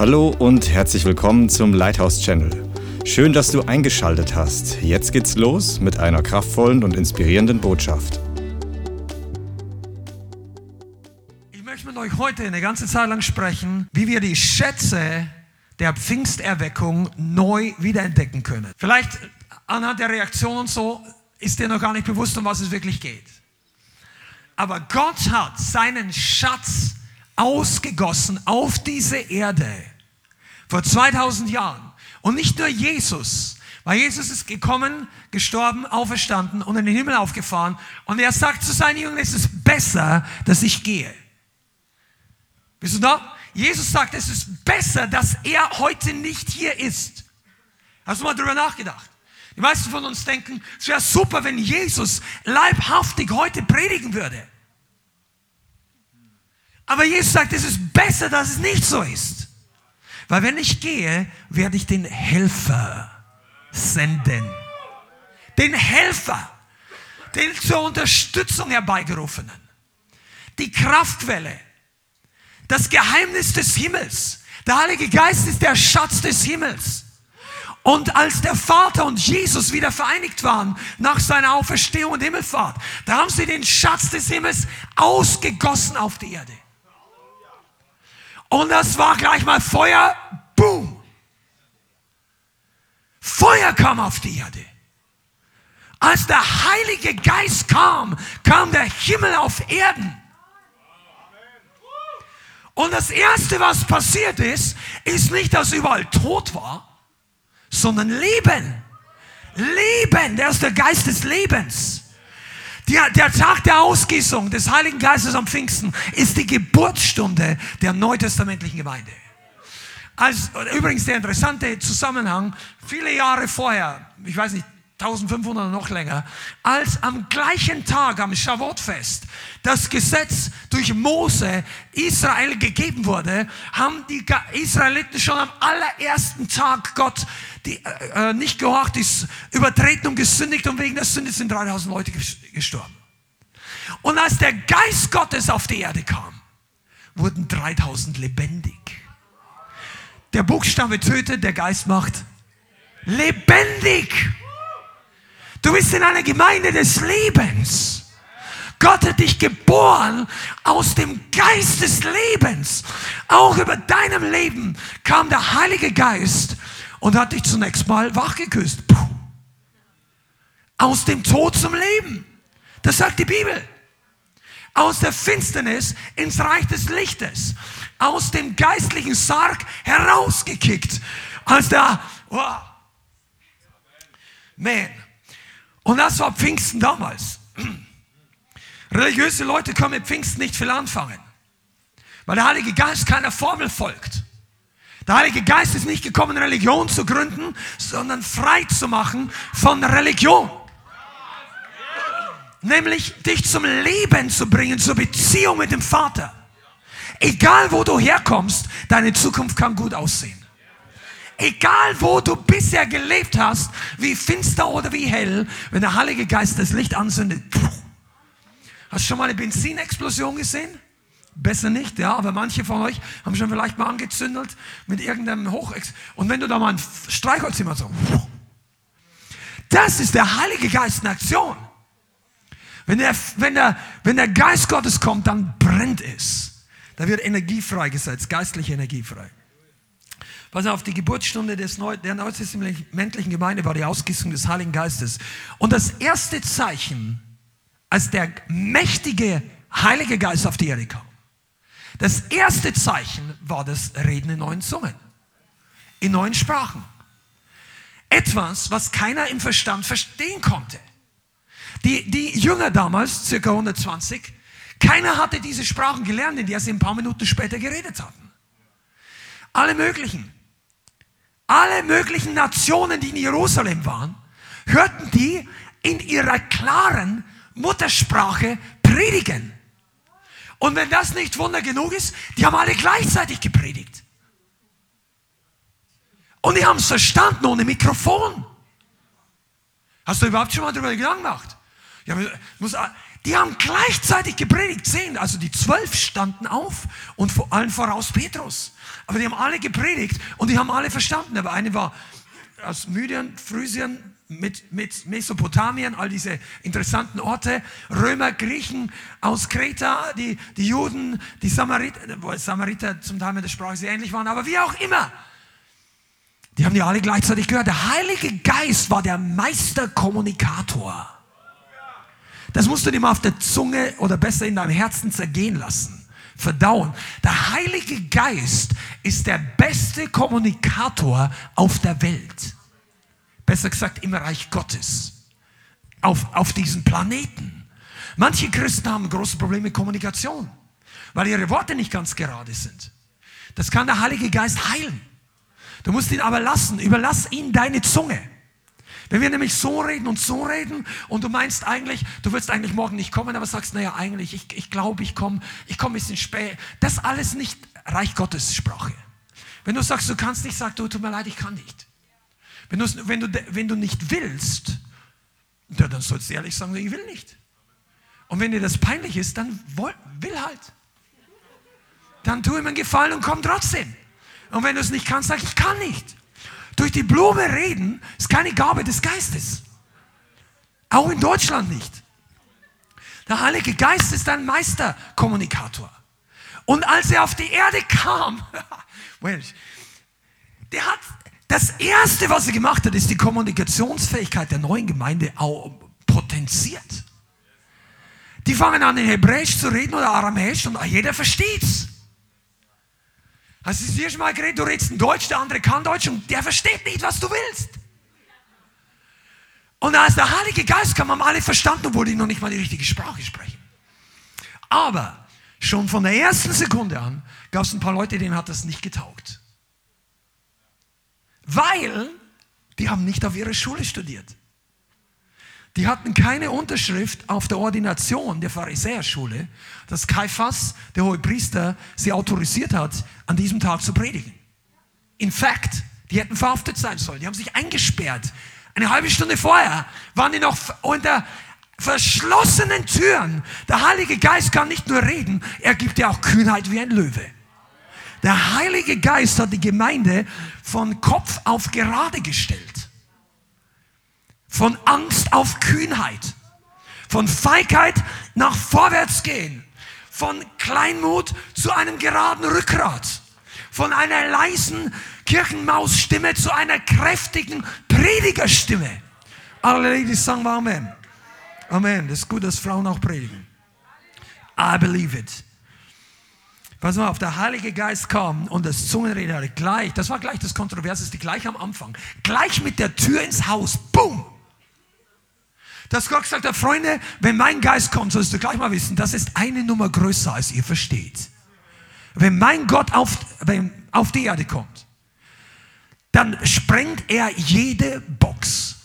Hallo und herzlich willkommen zum Lighthouse Channel. Schön, dass du eingeschaltet hast. Jetzt geht's los mit einer kraftvollen und inspirierenden Botschaft. Ich möchte mit euch heute eine ganze Zeit lang sprechen, wie wir die Schätze der Pfingsterweckung neu wiederentdecken können. Vielleicht anhand der Reaktion und so ist dir noch gar nicht bewusst, um was es wirklich geht. Aber Gott hat seinen Schatz ausgegossen auf diese Erde vor 2000 Jahren. Und nicht nur Jesus, weil Jesus ist gekommen, gestorben, auferstanden und in den Himmel aufgefahren. Und er sagt zu seinen Jüngern, es ist besser, dass ich gehe. Bist du da? Jesus sagt, es ist besser, dass er heute nicht hier ist. Hast du mal drüber nachgedacht? Die meisten von uns denken, es wäre super, wenn Jesus leibhaftig heute predigen würde. Aber Jesus sagt, es ist besser, dass es nicht so ist. Weil wenn ich gehe, werde ich den Helfer senden. Den Helfer, den zur Unterstützung herbeigerufenen. Die Kraftquelle, das Geheimnis des Himmels. Der Heilige Geist ist der Schatz des Himmels. Und als der Vater und Jesus wieder vereinigt waren nach seiner Auferstehung und Himmelfahrt, da haben sie den Schatz des Himmels ausgegossen auf die Erde. Und das war gleich mal Feuer, boom. Feuer kam auf die Erde. Als der Heilige Geist kam, kam der Himmel auf Erden. Und das Erste, was passiert ist, ist nicht, dass überall tot war, sondern Leben. Leben, der ist der Geist des Lebens. Der, der Tag der Ausgießung des Heiligen Geistes am Pfingsten ist die Geburtsstunde der neutestamentlichen Gemeinde. Als, übrigens der interessante Zusammenhang, viele Jahre vorher, ich weiß nicht, 1500 oder noch länger, als am gleichen Tag, am Shavuot-Fest, das Gesetz durch Mose Israel gegeben wurde, haben die Israeliten schon am allerersten Tag Gott die, äh, äh nicht gehorcht, ist übertreten und gesündigt und wegen der Sünde sind 3000 Leute gestorben. Und als der Geist Gottes auf die Erde kam, wurden 3000 lebendig. Der Buchstabe tötet, der Geist macht lebendig. Du bist in einer Gemeinde des Lebens. Gott hat dich geboren aus dem Geist des Lebens. Auch über deinem Leben kam der Heilige Geist und hat dich zunächst mal wachgeküsst. Puh. Aus dem Tod zum Leben. Das sagt die Bibel. Aus der Finsternis ins Reich des Lichtes. Aus dem geistlichen Sarg herausgekickt. Als der, oh, man. Und das war Pfingsten damals. Religiöse Leute können mit Pfingsten nicht viel anfangen. Weil der Heilige Geist keiner Formel folgt. Der Heilige Geist ist nicht gekommen, Religion zu gründen, sondern frei zu machen von Religion. Nämlich dich zum Leben zu bringen, zur Beziehung mit dem Vater. Egal wo du herkommst, deine Zukunft kann gut aussehen. Egal wo du bisher gelebt hast, wie finster oder wie hell, wenn der Heilige Geist das Licht anzündet. Hast du schon mal eine Benzinexplosion gesehen? Besser nicht, ja, aber manche von euch haben schon vielleicht mal angezündelt mit irgendeinem Hochex. Und wenn du da mal ein Streichholz immer so, das ist der Heilige Geist in Aktion. Wenn der, wenn, der, wenn der Geist Gottes kommt, dann brennt es. Da wird Energie freigesetzt, geistliche Energie frei. Pass auf, die Geburtsstunde des Neu der neutestamentlichen Gemeinde war die Ausgießung des Heiligen Geistes. Und das erste Zeichen, als der mächtige Heilige Geist auf die Erde kam, das erste Zeichen war das Reden in neuen Zungen, in neuen Sprachen. Etwas, was keiner im Verstand verstehen konnte. Die, die Jünger damals, circa 120, keiner hatte diese Sprachen gelernt, in der sie ein paar Minuten später geredet hatten. Alle möglichen. Alle möglichen Nationen, die in Jerusalem waren, hörten die in ihrer klaren Muttersprache predigen. Und wenn das nicht Wunder genug ist, die haben alle gleichzeitig gepredigt. Und die haben es verstanden ohne Mikrofon. Hast du überhaupt schon mal darüber Gedanken gemacht? Ja, muss, die haben gleichzeitig gepredigt. Zehn, also die zwölf standen auf und vor allen voraus Petrus. Aber die haben alle gepredigt und die haben alle verstanden. Aber eine war aus Mydien, Phrysien, mit, mit Mesopotamien, all diese interessanten Orte, Römer, Griechen aus Kreta, die, die Juden, die Samariter, wo Samariter zum Teil mit der Sprache sehr ähnlich waren, aber wie auch immer. Die haben die alle gleichzeitig gehört. Der Heilige Geist war der Meisterkommunikator. Das musst du dir mal auf der Zunge oder besser in deinem Herzen zergehen lassen, verdauen. Der Heilige Geist ist der beste Kommunikator auf der Welt. Besser gesagt im Reich Gottes. Auf, auf diesem Planeten. Manche Christen haben große Probleme mit Kommunikation, weil ihre Worte nicht ganz gerade sind. Das kann der Heilige Geist heilen. Du musst ihn aber lassen. Überlass ihm deine Zunge. Wenn wir nämlich so reden und so reden und du meinst eigentlich, du willst eigentlich morgen nicht kommen, aber sagst, naja, eigentlich, ich, ich glaube, ich komme, ich komme ein bisschen spät. Das alles nicht Reich Gottes Sprache. Wenn du sagst, du kannst nicht, sag du, tut mir leid, ich kann nicht. Wenn, wenn, du, wenn du nicht willst, ja, dann sollst du ehrlich sagen, ich will nicht. Und wenn dir das peinlich ist, dann will halt. Dann tu ihm einen Gefallen und komm trotzdem. Und wenn du es nicht kannst, sag ich kann nicht. Durch die Blume reden ist keine Gabe des Geistes. Auch in Deutschland nicht. Der Heilige Geist ist ein Meisterkommunikator. Und als er auf die Erde kam, der hat das erste, was er gemacht hat, ist die Kommunikationsfähigkeit der neuen Gemeinde potenziert. Die fangen an, in Hebräisch zu reden oder Aramäisch und jeder versteht's. Hast du es dir schon mal geredet? Du redest in Deutsch, der andere kann Deutsch und der versteht nicht, was du willst. Und als der Heilige Geist kam, haben alle verstanden, obwohl die noch nicht mal die richtige Sprache sprechen. Aber schon von der ersten Sekunde an gab es ein paar Leute, denen hat das nicht getaugt. Weil die haben nicht auf ihrer Schule studiert. Die hatten keine Unterschrift auf der Ordination der Pharisäerschule, dass Kaiphas, der hohe Priester, sie autorisiert hat, an diesem Tag zu predigen. In fact, die hätten verhaftet sein sollen. Die haben sich eingesperrt. Eine halbe Stunde vorher waren die noch unter verschlossenen Türen. Der Heilige Geist kann nicht nur reden, er gibt ja auch Kühnheit wie ein Löwe. Der Heilige Geist hat die Gemeinde von Kopf auf gerade gestellt. Von Angst auf Kühnheit. Von Feigheit nach vorwärts gehen. Von Kleinmut zu einem geraden Rückgrat. Von einer leisen Kirchenmausstimme zu einer kräftigen Predigerstimme. Alle Ladies sagen Amen. Amen. Das ist gut, dass Frauen auch predigen. I believe it. Pass mal auf, der Heilige Geist kam und das Zungenreden hatte gleich, das war gleich das Kontroverseste, gleich am Anfang, gleich mit der Tür ins Haus, boom, dass Gott gesagt hat, Freunde, wenn mein Geist kommt, sollst du gleich mal wissen, das ist eine Nummer größer, als ihr versteht. Wenn mein Gott auf, wenn, auf die Erde kommt, dann sprengt er jede Box.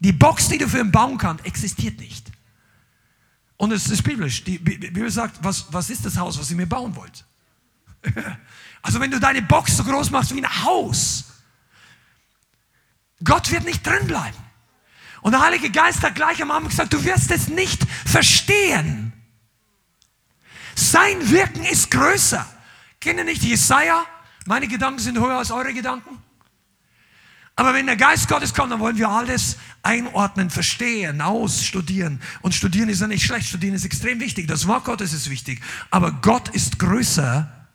Die Box, die du für ihn bauen kannst, existiert nicht. Und es ist biblisch. Die Bibel sagt, was, was ist das Haus, was ihr mir bauen wollt? Also wenn du deine Box so groß machst wie ein Haus, Gott wird nicht drin bleiben. Und der Heilige Geist hat gleich am Anfang gesagt, du wirst es nicht verstehen. Sein Wirken ist größer. Kennt ihr nicht Jesaja? Meine Gedanken sind höher als eure Gedanken. Aber wenn der Geist Gottes kommt, dann wollen wir alles einordnen, verstehen, ausstudieren. Und studieren ist ja nicht schlecht, studieren ist extrem wichtig. Das Wort Gottes ist wichtig. Aber Gott ist größer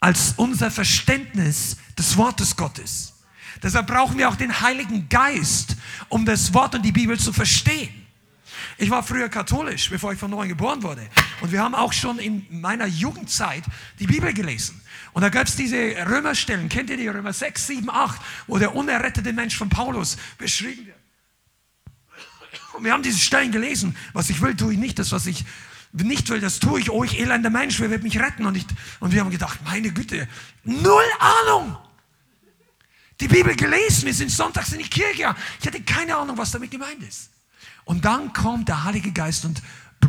als unser Verständnis des Wortes Gottes. Deshalb brauchen wir auch den Heiligen Geist, um das Wort und die Bibel zu verstehen. Ich war früher katholisch, bevor ich von neuem geboren wurde. Und wir haben auch schon in meiner Jugendzeit die Bibel gelesen. Und da gab es diese Römerstellen, kennt ihr die Römer 6, 7, 8, wo der unerrettete Mensch von Paulus beschrieben wird. Und wir haben diese Stellen gelesen. Was ich will, tue ich nicht. Das, was ich nicht will, das tue ich. Oh, ich elender Mensch, wer wird mich retten? Und, ich, und wir haben gedacht, meine Güte, null Ahnung die Bibel gelesen, wir sind sonntags in die Kirche. Ich hatte keine Ahnung, was damit gemeint ist. Und dann kommt der Heilige Geist und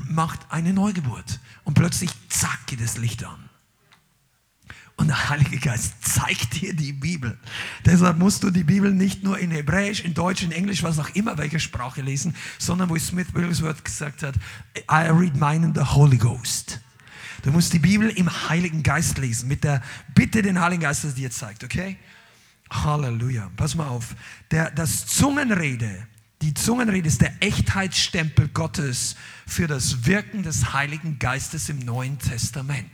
macht eine Neugeburt. Und plötzlich, zack, geht das Licht an. Und der Heilige Geist zeigt dir die Bibel. Deshalb musst du die Bibel nicht nur in Hebräisch, in Deutsch, in Englisch, was auch immer, welche Sprache lesen, sondern wo Smith Wigglesworth gesagt hat, I read mine in the Holy Ghost. Du musst die Bibel im Heiligen Geist lesen, mit der Bitte den Heiligen Geist, dass dir zeigt, okay? Halleluja. Pass mal auf. Der, das Zungenrede, die Zungenrede ist der Echtheitsstempel Gottes für das Wirken des Heiligen Geistes im Neuen Testament.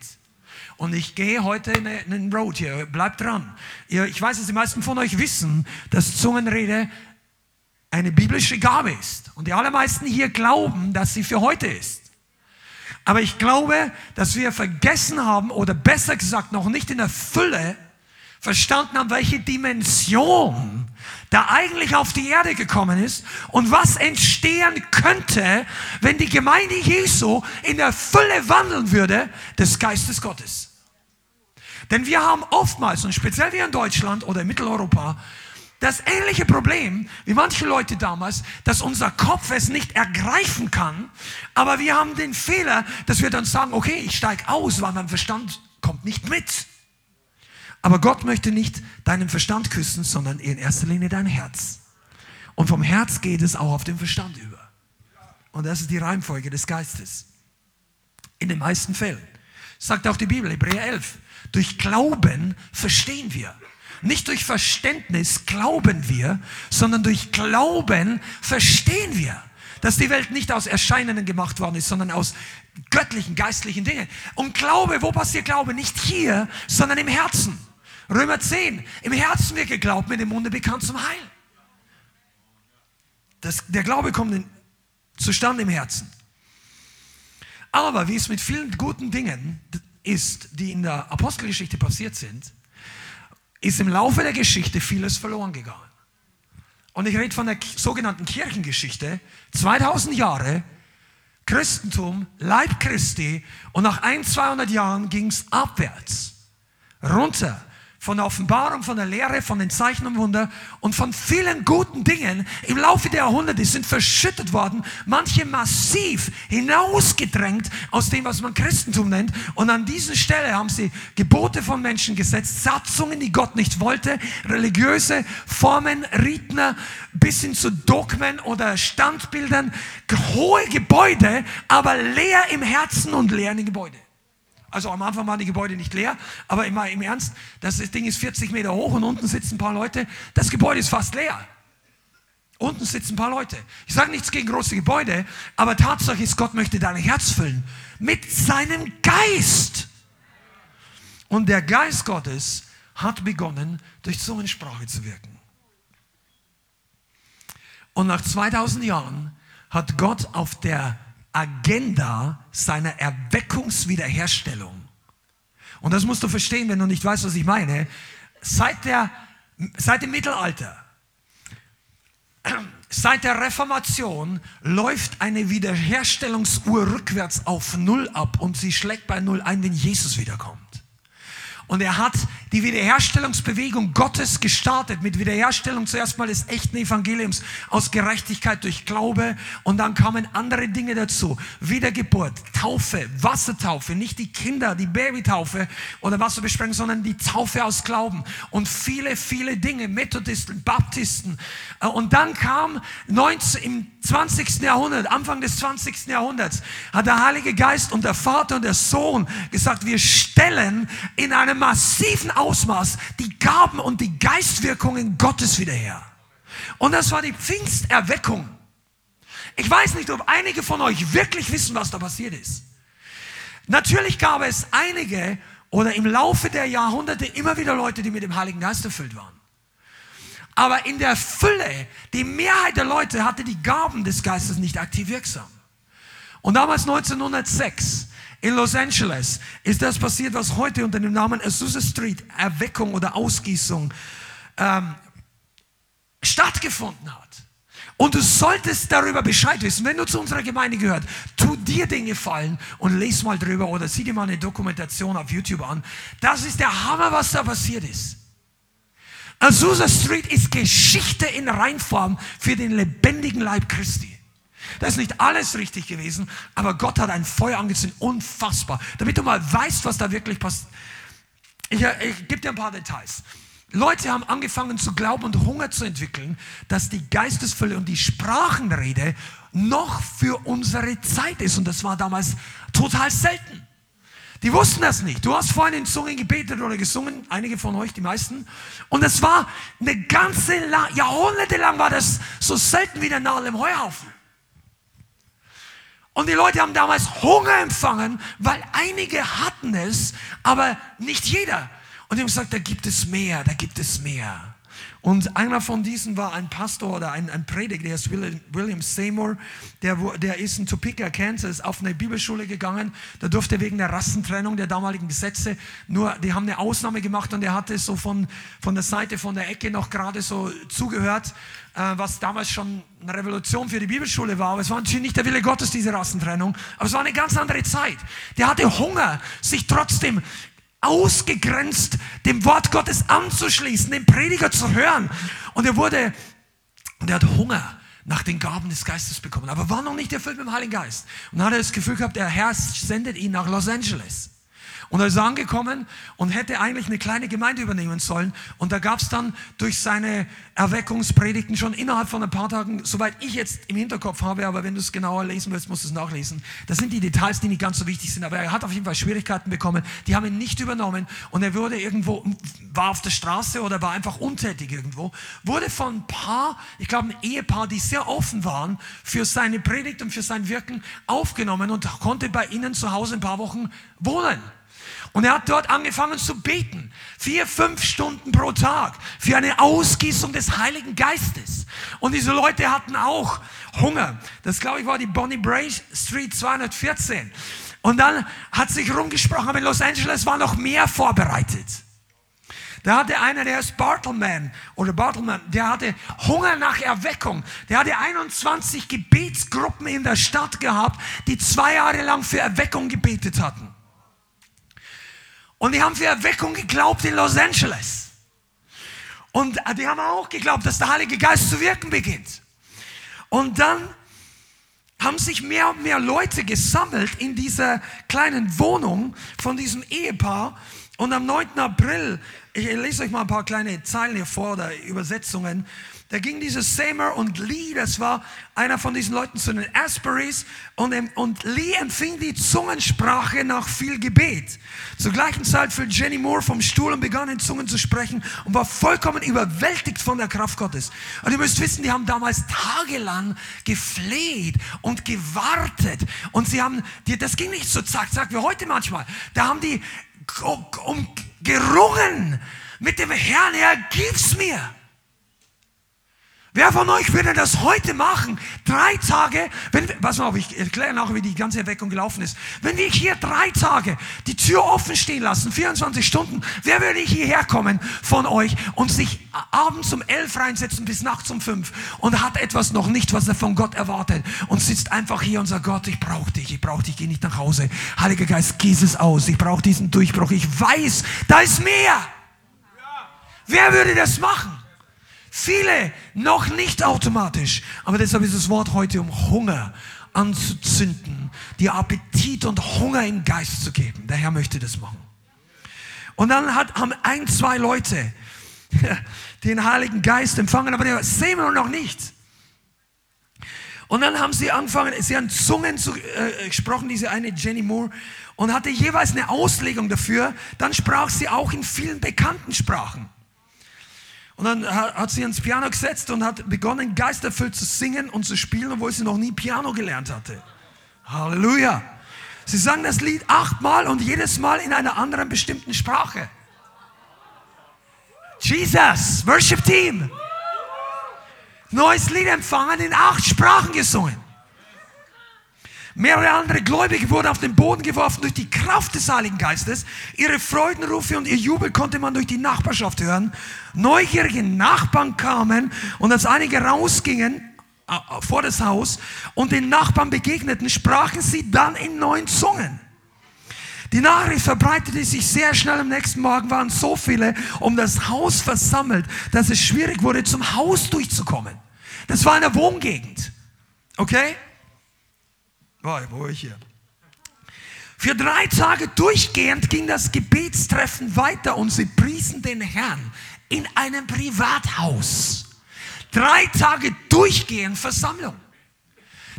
Und ich gehe heute in einen Road hier. Bleibt dran. Ich weiß, dass die meisten von euch wissen, dass Zungenrede eine biblische Gabe ist. Und die allermeisten hier glauben, dass sie für heute ist. Aber ich glaube, dass wir vergessen haben, oder besser gesagt noch nicht in der Fülle verstanden haben, welche Dimension da eigentlich auf die Erde gekommen ist und was entstehen könnte, wenn die Gemeinde Jesu in der Fülle wandeln würde des Geistes Gottes. Denn wir haben oftmals, und speziell wir in Deutschland oder in Mitteleuropa, das ähnliche Problem wie manche Leute damals, dass unser Kopf es nicht ergreifen kann, aber wir haben den Fehler, dass wir dann sagen, okay, ich steige aus, weil mein Verstand kommt nicht mit. Aber Gott möchte nicht deinen Verstand küssen, sondern in erster Linie dein Herz. Und vom Herz geht es auch auf den Verstand über. Und das ist die Reihenfolge des Geistes. In den meisten Fällen. Sagt auch die Bibel, Hebräer 11. Durch Glauben verstehen wir. Nicht durch Verständnis glauben wir, sondern durch Glauben verstehen wir, dass die Welt nicht aus Erscheinenden gemacht worden ist, sondern aus göttlichen, geistlichen Dingen. Und Glaube, wo passiert Glaube? Nicht hier, sondern im Herzen. Römer 10, im Herzen wird geglaubt, mit dem Munde bekannt zum Heil. Das, der Glaube kommt in, zustande im Herzen. Aber wie es mit vielen guten Dingen ist, die in der Apostelgeschichte passiert sind, ist im Laufe der Geschichte vieles verloren gegangen. Und ich rede von der sogenannten Kirchengeschichte. 2000 Jahre Christentum, Leib Christi und nach ein, 200 Jahren ging es abwärts, runter von der Offenbarung, von der Lehre, von den Zeichen und Wunder und von vielen guten Dingen im Laufe der Jahrhunderte sind verschüttet worden, manche massiv hinausgedrängt aus dem, was man Christentum nennt. Und an dieser Stelle haben sie Gebote von Menschen gesetzt, Satzungen, die Gott nicht wollte, religiöse Formen, Riten, bis hin zu Dogmen oder Standbildern, hohe Gebäude, aber leer im Herzen und leer in den Gebäuden. Also am Anfang waren die Gebäude nicht leer, aber immer im Ernst, das Ding ist 40 Meter hoch und unten sitzen ein paar Leute. Das Gebäude ist fast leer. Unten sitzen ein paar Leute. Ich sage nichts gegen große Gebäude, aber Tatsache ist, Gott möchte dein Herz füllen mit seinem Geist. Und der Geist Gottes hat begonnen, durch Zungensprache zu wirken. Und nach 2000 Jahren hat Gott auf der Agenda seiner Erweckungswiederherstellung. Und das musst du verstehen, wenn du nicht weißt, was ich meine. Seit, der, seit dem Mittelalter, seit der Reformation läuft eine Wiederherstellungsuhr rückwärts auf Null ab und sie schlägt bei Null ein, wenn Jesus wiederkommt. Und er hat die Wiederherstellungsbewegung Gottes gestartet mit Wiederherstellung zuerst mal des echten Evangeliums aus Gerechtigkeit durch Glaube und dann kamen andere Dinge dazu. Wiedergeburt, Taufe, Wassertaufe, nicht die Kinder, die Babytaufe oder Wasserbesprengung, sondern die Taufe aus Glauben und viele, viele Dinge, Methodisten, Baptisten. Äh, und dann kam 19, im 20. Jahrhundert, Anfang des 20. Jahrhunderts, hat der Heilige Geist und der Vater und der Sohn gesagt, wir stellen in einem massiven Ausmaß die Gaben und die Geistwirkungen Gottes wieder her. Und das war die Pfingsterweckung. Ich weiß nicht, ob einige von euch wirklich wissen, was da passiert ist. Natürlich gab es einige oder im Laufe der Jahrhunderte immer wieder Leute, die mit dem Heiligen Geist erfüllt waren. Aber in der Fülle, die Mehrheit der Leute hatte die Gaben des Geistes nicht aktiv wirksam. Und damals 1906 in Los Angeles ist das passiert, was heute unter dem Namen Azusa Street Erweckung oder Ausgießung ähm, stattgefunden hat. Und du solltest darüber Bescheid wissen, wenn du zu unserer Gemeinde gehört, tu dir den Gefallen und lese mal drüber oder sieh dir mal eine Dokumentation auf YouTube an. Das ist der Hammer, was da passiert ist. Azusa Street ist Geschichte in Reinform für den lebendigen Leib Christi. Das ist nicht alles richtig gewesen, aber Gott hat ein Feuer angezündet, unfassbar. Damit du mal weißt, was da wirklich passiert. Ich, äh, ich gebe dir ein paar Details. Leute haben angefangen zu glauben und Hunger zu entwickeln, dass die Geistesfülle und die Sprachenrede noch für unsere Zeit ist. Und das war damals total selten. Die wussten das nicht. Du hast vorhin in Zungen gebetet oder gesungen, einige von euch, die meisten. Und es war eine ganze, lang war das so selten wie der Nadel im Heuhaufen. Und die Leute haben damals Hunger empfangen, weil einige hatten es, aber nicht jeder. Und die haben gesagt, da gibt es mehr, da gibt es mehr. Und einer von diesen war ein Pastor oder ein, ein Prediger, der ist William Seymour, der, der ist in Topeka, Kansas, auf eine Bibelschule gegangen. Da durfte wegen der Rassentrennung der damaligen Gesetze nur, die haben eine Ausnahme gemacht und er hatte so von, von der Seite, von der Ecke noch gerade so zugehört, äh, was damals schon eine Revolution für die Bibelschule war. Aber es war natürlich nicht der Wille Gottes, diese Rassentrennung. Aber es war eine ganz andere Zeit. Der hatte Hunger, sich trotzdem ausgegrenzt, dem Wort Gottes anzuschließen, den Prediger zu hören. Und er wurde, und er hat Hunger nach den Gaben des Geistes bekommen, aber war noch nicht erfüllt mit dem Heiligen Geist. Und dann hat er das Gefühl gehabt, der Herr sendet ihn nach Los Angeles. Und er ist angekommen und hätte eigentlich eine kleine Gemeinde übernehmen sollen. Und da gab es dann durch seine Erweckungspredigten schon innerhalb von ein paar Tagen, soweit ich jetzt im Hinterkopf habe, aber wenn du es genauer lesen willst, musst du es nachlesen. Das sind die Details, die nicht ganz so wichtig sind. Aber er hat auf jeden Fall Schwierigkeiten bekommen. Die haben ihn nicht übernommen. Und er wurde irgendwo, war auf der Straße oder war einfach untätig irgendwo. Wurde von ein paar, ich glaube ein Ehepaar, die sehr offen waren für seine Predigt und für sein Wirken, aufgenommen und konnte bei ihnen zu Hause ein paar Wochen wohnen. Und er hat dort angefangen zu beten. Vier, fünf Stunden pro Tag für eine Ausgießung des Heiligen Geistes. Und diese Leute hatten auch Hunger. Das, glaube ich, war die Bonnie Bray Street 214. Und dann hat sich rumgesprochen, aber in Los Angeles war noch mehr vorbereitet. Da hatte einer, der ist Bartleman oder Bartleman, der hatte Hunger nach Erweckung. Der hatte 21 Gebetsgruppen in der Stadt gehabt, die zwei Jahre lang für Erweckung gebetet hatten. Und die haben für Erweckung geglaubt in Los Angeles. Und äh, die haben auch geglaubt, dass der Heilige Geist zu wirken beginnt. Und dann haben sich mehr und mehr Leute gesammelt in dieser kleinen Wohnung von diesem Ehepaar. Und am 9. April, ich lese euch mal ein paar kleine Zeilen hier vor oder Übersetzungen. Da ging dieses Seymour und Lee, das war einer von diesen Leuten zu den Asburys, und, und Lee empfing die Zungensprache nach viel Gebet. Zur gleichen Zeit fiel Jenny Moore vom Stuhl und begann in Zungen zu sprechen und war vollkommen überwältigt von der Kraft Gottes. Und ihr müsst wissen, die haben damals tagelang gefleht und gewartet. Und sie haben, das ging nicht so zack, zack, wie heute manchmal. Da haben die um, gerungen mit dem Herrn, Herr, gib's mir. Wer von euch würde das heute machen? Drei Tage, wenn, pass auf, ich erkläre nachher, wie die ganze Erweckung gelaufen ist. Wenn wir hier drei Tage die Tür offen stehen lassen, 24 Stunden, wer würde hierher kommen von euch und sich abends um elf reinsetzen bis nachts um fünf und hat etwas noch nicht, was er von Gott erwartet und sitzt einfach hier und sagt, Gott, ich brauche dich, ich brauche dich, geh nicht nach Hause. Heiliger Geist, gieß es aus, ich brauche diesen Durchbruch, ich weiß, da ist mehr. Wer würde das machen? Viele noch nicht automatisch. Aber deshalb ist das Wort heute, um Hunger anzuzünden, dir Appetit und Hunger im Geist zu geben. Der Herr möchte das machen. Und dann hat, haben ein, zwei Leute den Heiligen Geist empfangen, aber der sehen wir noch nicht. Und dann haben sie angefangen, sie haben Zungen zu, äh, gesprochen, diese eine Jenny Moore, und hatte jeweils eine Auslegung dafür. Dann sprach sie auch in vielen bekannten Sprachen. Und dann hat sie ans Piano gesetzt und hat begonnen, geisterfüllt zu singen und zu spielen, obwohl sie noch nie Piano gelernt hatte. Halleluja. Sie sang das Lied achtmal und jedes Mal in einer anderen bestimmten Sprache. Jesus, Worship Team. Neues Lied empfangen, in acht Sprachen gesungen. Mehrere andere Gläubige wurden auf den Boden geworfen durch die Kraft des Heiligen Geistes. Ihre Freudenrufe und ihr Jubel konnte man durch die Nachbarschaft hören. Neugierige Nachbarn kamen und als einige rausgingen äh, vor das Haus und den Nachbarn begegneten, sprachen sie dann in neuen Zungen. Die Nachricht verbreitete sich sehr schnell. Am nächsten Morgen waren so viele um das Haus versammelt, dass es schwierig wurde, zum Haus durchzukommen. Das war eine Wohngegend. Okay? Boah, wo ich hier? Für drei Tage durchgehend ging das Gebetstreffen weiter und sie priesen den Herrn in einem Privathaus. Drei Tage durchgehend Versammlung.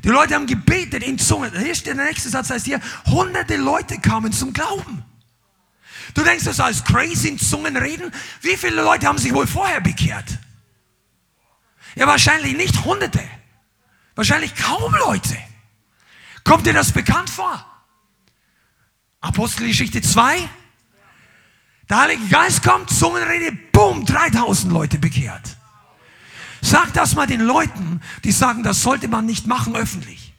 Die Leute haben gebetet in Zungen. Hier steht der nächste Satz, heißt hier, hunderte Leute kamen zum Glauben. Du denkst, das ist alles crazy in Zungen reden? Wie viele Leute haben sich wohl vorher bekehrt? Ja, wahrscheinlich nicht hunderte. Wahrscheinlich kaum Leute. Kommt dir das bekannt vor? Apostelgeschichte 2. Der Heilige Geist kommt, Zungenrede, boom, 3000 Leute bekehrt. Sag das mal den Leuten, die sagen, das sollte man nicht machen öffentlich.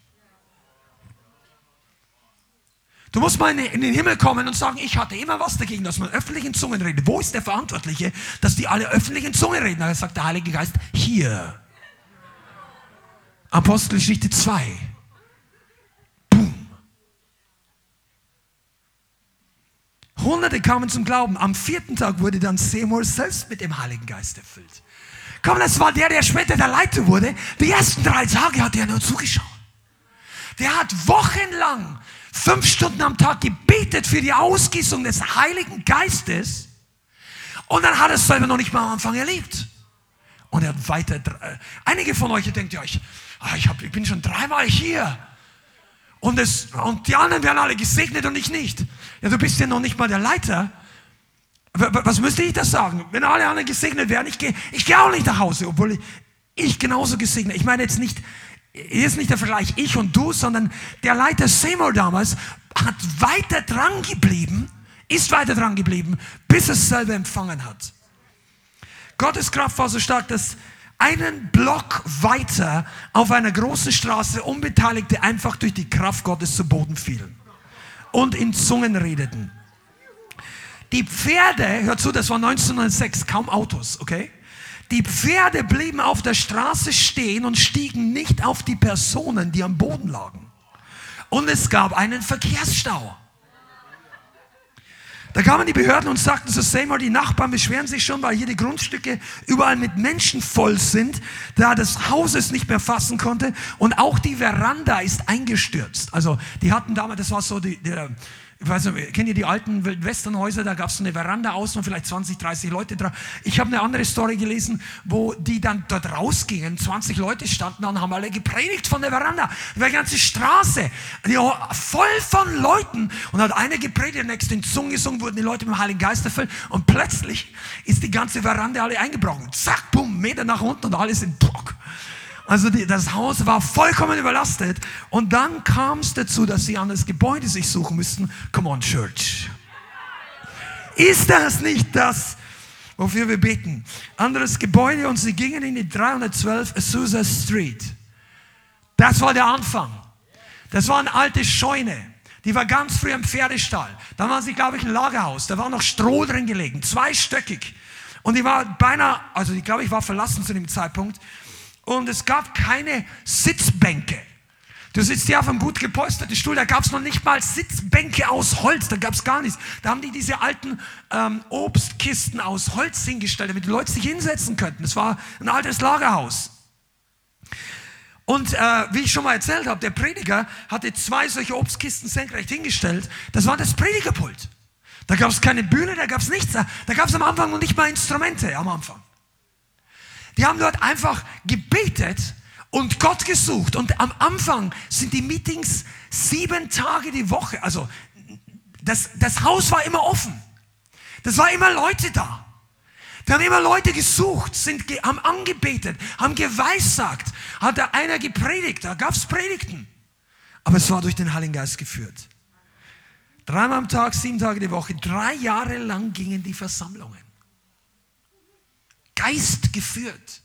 Du musst mal in den Himmel kommen und sagen, ich hatte immer was dagegen, dass man öffentlich in Zungen redet. Wo ist der Verantwortliche, dass die alle öffentlich in Zungen reden? Da sagt der Heilige Geist, hier. Apostelgeschichte 2. Hunderte kamen zum Glauben. Am vierten Tag wurde dann Seymour selbst mit dem Heiligen Geist erfüllt. Komm, das war der, der später der Leiter wurde. Die ersten drei Tage hat er nur zugeschaut. Der hat wochenlang, fünf Stunden am Tag gebetet für die Ausgießung des Heiligen Geistes. Und dann hat er es selber noch nicht mal am Anfang erlebt. Und er hat weiter, äh, einige von euch ja, ich, ah, ich, hab, ich bin schon dreimal hier. Und, es, und die anderen werden alle gesegnet und ich nicht. Ja, du bist ja noch nicht mal der Leiter. Was müsste ich das sagen? Wenn alle anderen gesegnet werden, ich gehe ich geh auch nicht nach Hause, obwohl ich, ich genauso gesegnet. Ich meine jetzt nicht, hier ist nicht der Vergleich ich und du, sondern der Leiter Seymour damals hat weiter dran geblieben, ist weiter dran geblieben, bis es selber empfangen hat. Gottes Kraft war so stark, dass einen Block weiter auf einer großen Straße Unbeteiligte einfach durch die Kraft Gottes zu Boden fielen und in Zungen redeten. Die Pferde, hör zu, das war 1906, kaum Autos, okay? Die Pferde blieben auf der Straße stehen und stiegen nicht auf die Personen, die am Boden lagen. Und es gab einen Verkehrsstau. Da kamen die Behörden und sagten zu Seymour, die Nachbarn beschweren sich schon, weil hier die Grundstücke überall mit Menschen voll sind, da das Haus es nicht mehr fassen konnte und auch die Veranda ist eingestürzt. Also die hatten damals, das war so die, der, weiß nicht, kennt ihr die alten Westernhäuser? Da gab es so eine Veranda außen und vielleicht 20, 30 Leute drauf. Ich habe eine andere Story gelesen, wo die dann dort rausgingen. 20 Leute standen da und haben alle gepredigt von der Veranda. Die ganze Straße, die voll von Leuten. Und hat einer gepredigt, der nächste in Zungen gesungen, wurden die Leute mit dem Heiligen Geist erfüllt. Und plötzlich ist die ganze Veranda alle eingebrochen. Zack, bumm, Meter nach unten und alles in Block. Also die, das Haus war vollkommen überlastet. Und dann kam es dazu, dass sie an das Gebäude sich suchen müssten. Come on, Church. Ist das nicht das, wofür wir beten? Anderes Gebäude und sie gingen in die 312 Azusa Street. Das war der Anfang. Das war eine alte Scheune. Die war ganz früh im Pferdestall. Da war sie, glaube ich, ein Lagerhaus. Da war noch Stroh drin gelegen, zweistöckig. Und die war beinahe, also ich glaube, ich war verlassen zu dem Zeitpunkt. Und es gab keine Sitzbänke. Du sitzt hier auf einem gut gepolsterten Stuhl, da gab es noch nicht mal Sitzbänke aus Holz, da gab es gar nichts. Da haben die diese alten ähm, Obstkisten aus Holz hingestellt, damit die Leute sich hinsetzen könnten. Das war ein altes Lagerhaus. Und äh, wie ich schon mal erzählt habe, der Prediger hatte zwei solche Obstkisten senkrecht hingestellt. Das war das Predigerpult. Da gab es keine Bühne, da gab es nichts. Da, da gab es am Anfang noch nicht mal Instrumente am Anfang. Die haben dort einfach gebetet und Gott gesucht. Und am Anfang sind die Meetings sieben Tage die Woche. Also das, das Haus war immer offen. Das war immer Leute da. Da haben immer Leute gesucht, sind, haben angebetet, haben geweissagt. Hat da einer gepredigt, da gab es Predigten. Aber es war durch den Heiligen Geist geführt. Dreimal am Tag, sieben Tage die Woche, drei Jahre lang gingen die Versammlungen. Geist geführt.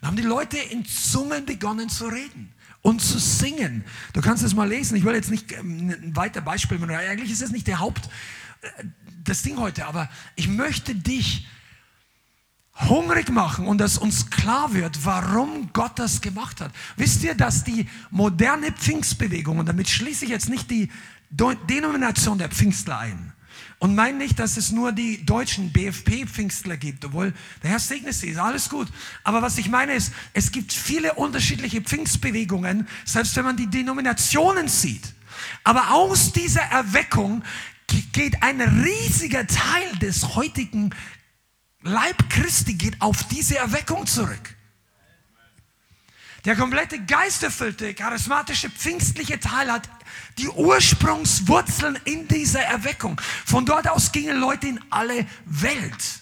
Dann haben die Leute in Zungen begonnen zu reden und zu singen. Du kannst es mal lesen. Ich will jetzt nicht ähm, ein weiter Beispiel machen. Eigentlich ist das nicht der Haupt, äh, das Ding heute, aber ich möchte dich hungrig machen und dass uns klar wird, warum Gott das gemacht hat. Wisst ihr, dass die moderne Pfingstbewegung, und damit schließe ich jetzt nicht die Denomination der Pfingstler ein, und mein nicht, dass es nur die deutschen BFP-Pfingstler gibt, obwohl der Herr segnet sie, ist alles gut. Aber was ich meine ist, es gibt viele unterschiedliche Pfingstbewegungen, selbst wenn man die Denominationen sieht. Aber aus dieser Erweckung geht ein riesiger Teil des heutigen Leib Christi geht auf diese Erweckung zurück. Der komplette geisterfüllte, charismatische, pfingstliche Teil hat die Ursprungswurzeln in dieser Erweckung. Von dort aus gingen Leute in alle Welt.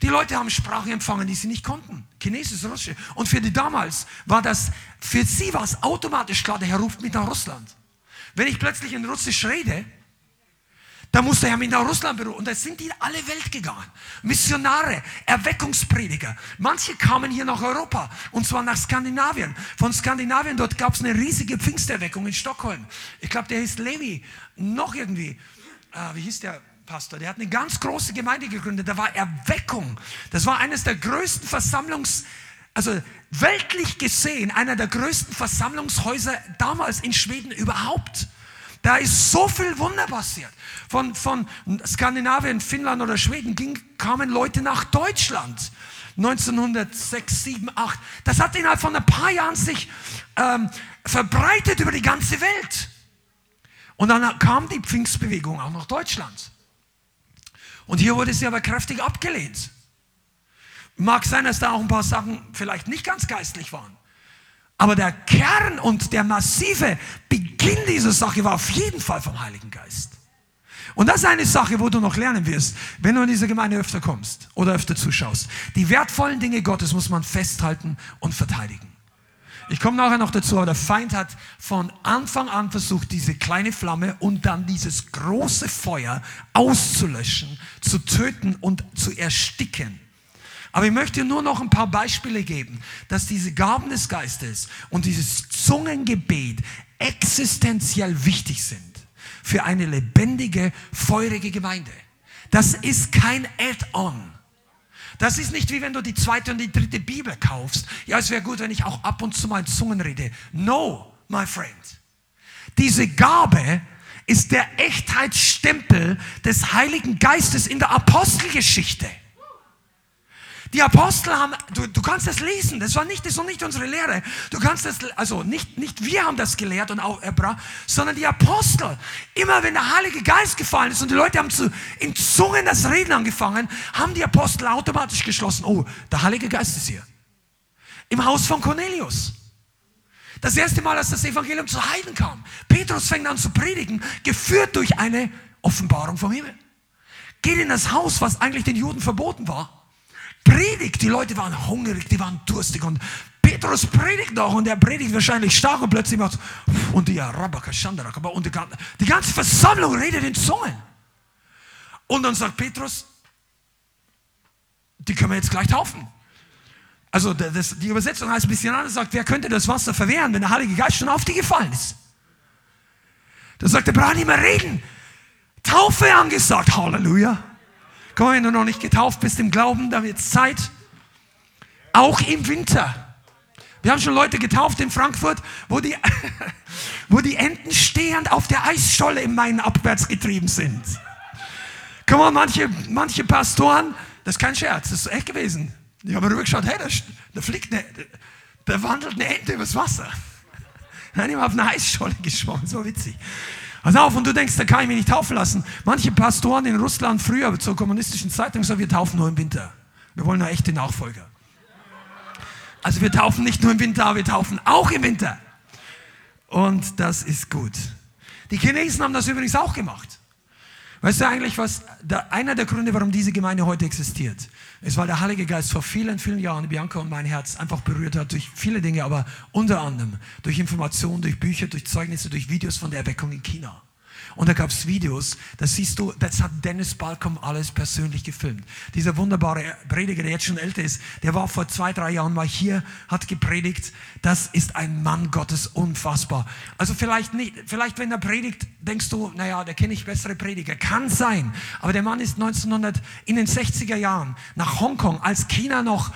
Die Leute haben Sprache empfangen, die sie nicht konnten. Chinesisch, Russisch. Und für die damals war das, für sie war es automatisch klar, der Herr ruft mich nach Russland. Wenn ich plötzlich in Russisch rede, da musste er mich nach Russland berufen. Und da sind die in alle Welt gegangen. Missionare, Erweckungsprediger. Manche kamen hier nach Europa. Und zwar nach Skandinavien. Von Skandinavien, dort gab es eine riesige Pfingsterweckung in Stockholm. Ich glaube, der hieß Levi. Noch irgendwie. Äh, wie hieß der Pastor? Der hat eine ganz große Gemeinde gegründet. Da war Erweckung. Das war eines der größten Versammlungs- also weltlich gesehen einer der größten Versammlungshäuser damals in Schweden überhaupt. Da ist so viel Wunder passiert. Von, von Skandinavien, Finnland oder Schweden ging, kamen Leute nach Deutschland. 1906, 7, 8. Das hat innerhalb von ein paar Jahren sich ähm, verbreitet über die ganze Welt. Und dann kam die Pfingstbewegung auch nach Deutschland. Und hier wurde sie aber kräftig abgelehnt. Mag sein, dass da auch ein paar Sachen vielleicht nicht ganz geistlich waren. Aber der Kern und der massive Beginn dieser Sache war auf jeden Fall vom Heiligen Geist. Und das ist eine Sache, wo du noch lernen wirst, wenn du in diese Gemeinde öfter kommst oder öfter zuschaust. Die wertvollen Dinge Gottes muss man festhalten und verteidigen. Ich komme nachher noch dazu, aber der Feind hat von Anfang an versucht, diese kleine Flamme und dann dieses große Feuer auszulöschen, zu töten und zu ersticken. Aber ich möchte nur noch ein paar Beispiele geben, dass diese Gaben des Geistes und dieses Zungengebet existenziell wichtig sind für eine lebendige, feurige Gemeinde. Das ist kein Add-on. Das ist nicht wie wenn du die zweite und die dritte Bibel kaufst. Ja, es wäre gut, wenn ich auch ab und zu mal in Zungen rede. No, my friend. Diese Gabe ist der Echtheitsstempel des Heiligen Geistes in der Apostelgeschichte. Die Apostel haben, du, du kannst das lesen, das war nicht, das war nicht unsere Lehre. Du kannst das, also nicht, nicht wir haben das gelehrt und auch erbracht, sondern die Apostel. Immer wenn der Heilige Geist gefallen ist und die Leute haben zu, in Zungen das Reden angefangen, haben die Apostel automatisch geschlossen, oh, der Heilige Geist ist hier. Im Haus von Cornelius. Das erste Mal, als das Evangelium zu Heiden kam. Petrus fängt an zu predigen, geführt durch eine Offenbarung vom Himmel. Geht in das Haus, was eigentlich den Juden verboten war predigt. Die Leute waren hungrig, die waren durstig und Petrus predigt noch und er predigt wahrscheinlich stark und plötzlich macht und die und die, ganze Versammlung redet in Zungen. Und dann sagt Petrus, die können wir jetzt gleich taufen. Also das, die Übersetzung heißt ein bisschen anders, sagt, wer könnte das Wasser verwehren, wenn der Heilige Geist schon auf die gefallen ist? Da sagt er, braucht nicht mehr reden. Taufe angesagt, Halleluja. Komm, wenn du noch nicht getauft bist im Glauben, da wird es Zeit. Auch im Winter. Wir haben schon Leute getauft in Frankfurt, wo die, wo die Enten stehend auf der Eisscholle im Main abwärts getrieben sind. Komm mal, manche, manche Pastoren, das ist kein Scherz, das ist echt gewesen. Die haben rübergeschaut, hey, da, da fliegt eine, da wandelt eine Ente übers Wasser. Dann haben wir auf eine Eisscholle geschwommen, so witzig. Pass auf, und du denkst, da kann ich mich nicht taufen lassen. Manche Pastoren in Russland früher zur kommunistischen Zeit haben gesagt, wir taufen nur im Winter. Wir wollen nur echte Nachfolger. Also wir taufen nicht nur im Winter, wir taufen auch im Winter. Und das ist gut. Die Chinesen haben das übrigens auch gemacht. Weißt du eigentlich, was der, einer der Gründe, warum diese Gemeinde heute existiert, ist, weil der Heilige Geist vor vielen, vielen Jahren Bianca und mein Herz einfach berührt hat durch viele Dinge, aber unter anderem durch Informationen, durch Bücher, durch Zeugnisse, durch Videos von der Erweckung in China. Und da gab es Videos, das siehst du, das hat Dennis Balcom alles persönlich gefilmt. Dieser wunderbare Prediger, der jetzt schon älter ist, der war vor zwei, drei Jahren mal hier, hat gepredigt. Das ist ein Mann Gottes, unfassbar. Also vielleicht nicht, vielleicht wenn er predigt, denkst du, naja, der kenne ich bessere Prediger. Kann sein. Aber der Mann ist 1900, in den 60er Jahren nach Hongkong, als China noch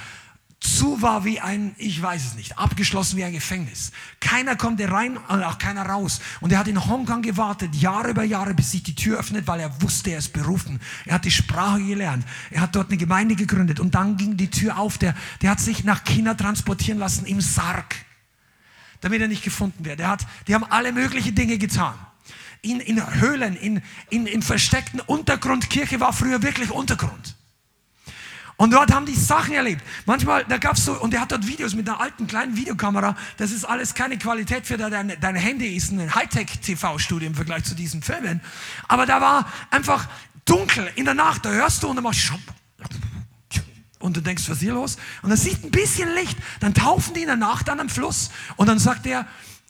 zu war wie ein, ich weiß es nicht, abgeschlossen wie ein Gefängnis. Keiner konnte rein und auch keiner raus. Und er hat in Hongkong gewartet, Jahre über Jahre, bis sich die Tür öffnet, weil er wusste, er ist berufen. Er hat die Sprache gelernt. Er hat dort eine Gemeinde gegründet und dann ging die Tür auf. Der, der hat sich nach China transportieren lassen im Sarg, damit er nicht gefunden wird. Er hat, die haben alle möglichen Dinge getan. In, in Höhlen, in, in, in versteckten Untergrund. Kirche war früher wirklich Untergrund. Und dort haben die Sachen erlebt. Manchmal, da gab es so, und er hat dort Videos mit einer alten kleinen Videokamera. Das ist alles keine Qualität für dein, dein Handy, ist ein Hightech-TV-Studio im Vergleich zu diesen Filmen. Aber da war einfach dunkel in der Nacht, da hörst du und dann machst du und du denkst, was ist hier los? Und dann sieht ein bisschen Licht, dann taufen die in der Nacht an einem Fluss und dann sagt er,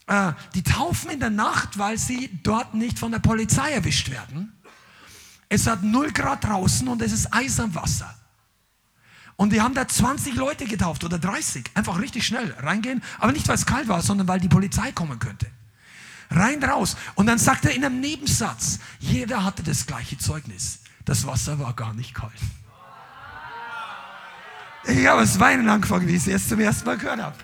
äh, die taufen in der Nacht, weil sie dort nicht von der Polizei erwischt werden. Es hat 0 Grad draußen und es ist Eis am Wasser. Und die haben da 20 Leute getauft oder 30. Einfach richtig schnell reingehen. Aber nicht, weil es kalt war, sondern weil die Polizei kommen könnte. Rein, raus. Und dann sagt er in einem Nebensatz, jeder hatte das gleiche Zeugnis. Das Wasser war gar nicht kalt. Ich habe es weinen angefangen, wie ich es jetzt zum ersten Mal gehört habe.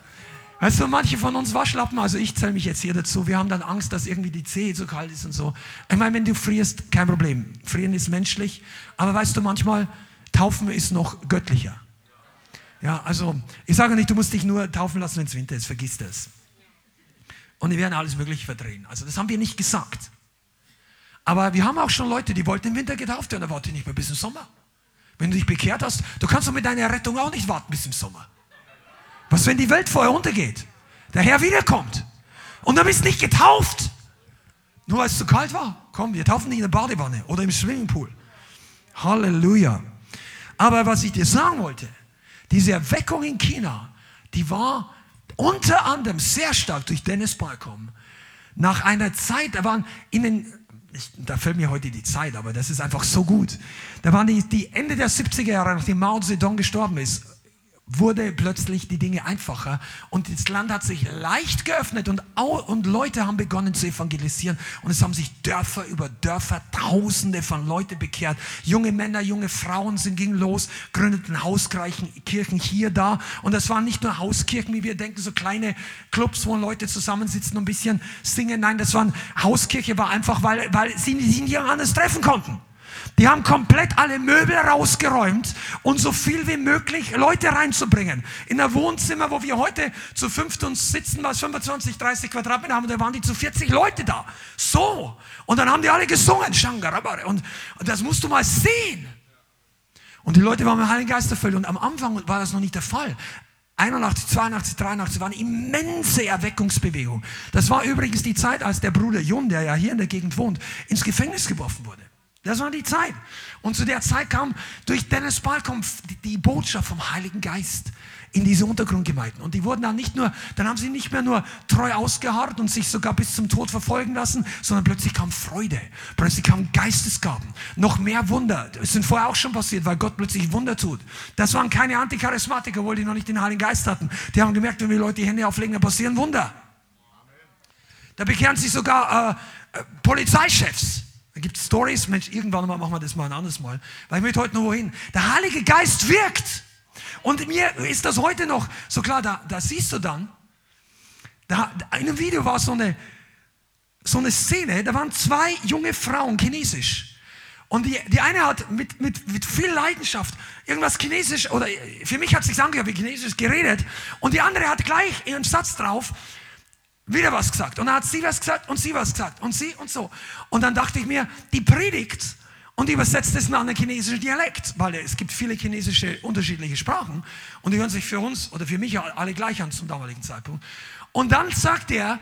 Weißt du, manche von uns Waschlappen, also ich zähle mich jetzt hier dazu, wir haben dann Angst, dass irgendwie die Zehe zu kalt ist und so. Ich meine, wenn du frierst, kein Problem. Frieren ist menschlich. Aber weißt du, manchmal, Taufen ist noch göttlicher. Ja, also ich sage nicht, du musst dich nur taufen lassen, wenn es Winter ist, vergiss das. Und wir werden alles Mögliche verdrehen. Also das haben wir nicht gesagt. Aber wir haben auch schon Leute, die wollten im Winter getauft werden, da warte nicht mehr bis im Sommer. Wenn du dich bekehrt hast, du kannst doch mit deiner Rettung auch nicht warten bis im Sommer. Was, wenn die Welt vorher untergeht? Der Herr wiederkommt. Und dann bist nicht getauft. Nur weil es zu kalt war. Komm, wir taufen dich in der Badewanne oder im Swimmingpool. Halleluja. Aber was ich dir sagen wollte, diese Erweckung in China, die war unter anderem sehr stark durch Dennis Balcom. Nach einer Zeit, da waren in den, ich, da fällt mir heute die Zeit, aber das ist einfach so gut. Da waren die, die Ende der 70er Jahre, nachdem Mao Zedong gestorben ist, wurde plötzlich die Dinge einfacher und das Land hat sich leicht geöffnet und, und Leute haben begonnen zu evangelisieren und es haben sich Dörfer über Dörfer, Tausende von Leuten bekehrt. Junge Männer, junge Frauen sind gingen los, gründeten Hauskirchen hier, da und das waren nicht nur Hauskirchen, wie wir denken, so kleine Clubs, wo Leute zusammensitzen und ein bisschen singen. Nein, das waren Hauskirche war einfach, weil, weil sie sich nicht anders treffen konnten. Die haben komplett alle Möbel rausgeräumt und so viel wie möglich Leute reinzubringen. In ein Wohnzimmer, wo wir heute zu fünft uns sitzen, was 25, 30 Quadratmeter haben, da waren die zu 40 Leute da. So. Und dann haben die alle gesungen. Und, und das musst du mal sehen. Und die Leute waren mit Heiligen Geist erfüllt. Und am Anfang war das noch nicht der Fall. 81, 82, 83 war eine immense Erweckungsbewegung. Das war übrigens die Zeit, als der Bruder Jun, der ja hier in der Gegend wohnt, ins Gefängnis geworfen wurde. Das war die Zeit. Und zu der Zeit kam durch Dennis Balcom die Botschaft vom Heiligen Geist in diese Untergrundgemeinden. Und die wurden dann nicht nur, dann haben sie nicht mehr nur treu ausgeharrt und sich sogar bis zum Tod verfolgen lassen, sondern plötzlich kam Freude, plötzlich kamen Geistesgaben, noch mehr Wunder. Das sind vorher auch schon passiert, weil Gott plötzlich Wunder tut. Das waren keine Anticharismatiker, obwohl die noch nicht den Heiligen Geist hatten. Die haben gemerkt, wenn wir Leute die Hände auflegen, dann passieren Wunder. Da bekehren sich sogar äh, äh, Polizeichefs. Da gibt es Stories, Mensch, irgendwann mal machen wir das mal ein anderes Mal. Weil ich möchte heute nur wohin. Der Heilige Geist wirkt. Und mir ist das heute noch so klar, da, da siehst du dann, da, in einem Video war so eine, so eine Szene, da waren zwei junge Frauen, chinesisch. Und die, die eine hat mit, mit, mit viel Leidenschaft irgendwas Chinesisch, oder für mich hat es sich angehört wie Chinesisch geredet. Und die andere hat gleich ihren Satz drauf, wieder was gesagt. Und dann hat sie was gesagt und sie was gesagt und sie und so. Und dann dachte ich mir, die predigt und übersetzt es nach einem chinesischen Dialekt, weil es gibt viele chinesische unterschiedliche Sprachen und die hören sich für uns oder für mich alle gleich an zum damaligen Zeitpunkt. Und dann sagt er,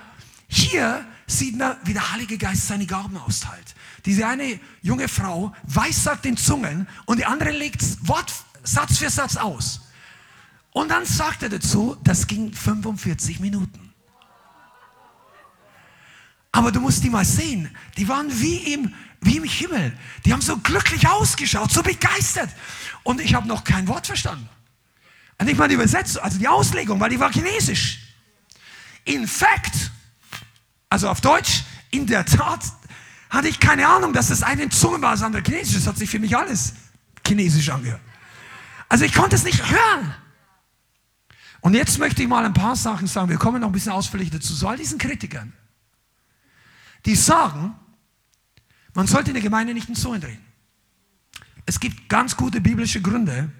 hier sieht man, wie der Heilige Geist seine Gaben austeilt. Diese eine junge Frau weissagt in Zungen und die andere legt Wort, Satz für Satz aus. Und dann sagt er dazu, das ging 45 Minuten. Aber du musst die mal sehen. Die waren wie im, wie im Himmel. Die haben so glücklich ausgeschaut, so begeistert. Und ich habe noch kein Wort verstanden. Ich meine die Übersetzung, also die Auslegung, weil die war chinesisch. In fact, also auf Deutsch, in der Tat hatte ich keine Ahnung, dass das eine Zunge war, das andere chinesisch. Das hat sich für mich alles chinesisch angehört. Also ich konnte es nicht hören. Und jetzt möchte ich mal ein paar Sachen sagen. Wir kommen noch ein bisschen ausführlich dazu. So all diesen Kritikern die sagen, man sollte in der Gemeinde nicht in Zungen reden. Es gibt ganz gute biblische Gründe,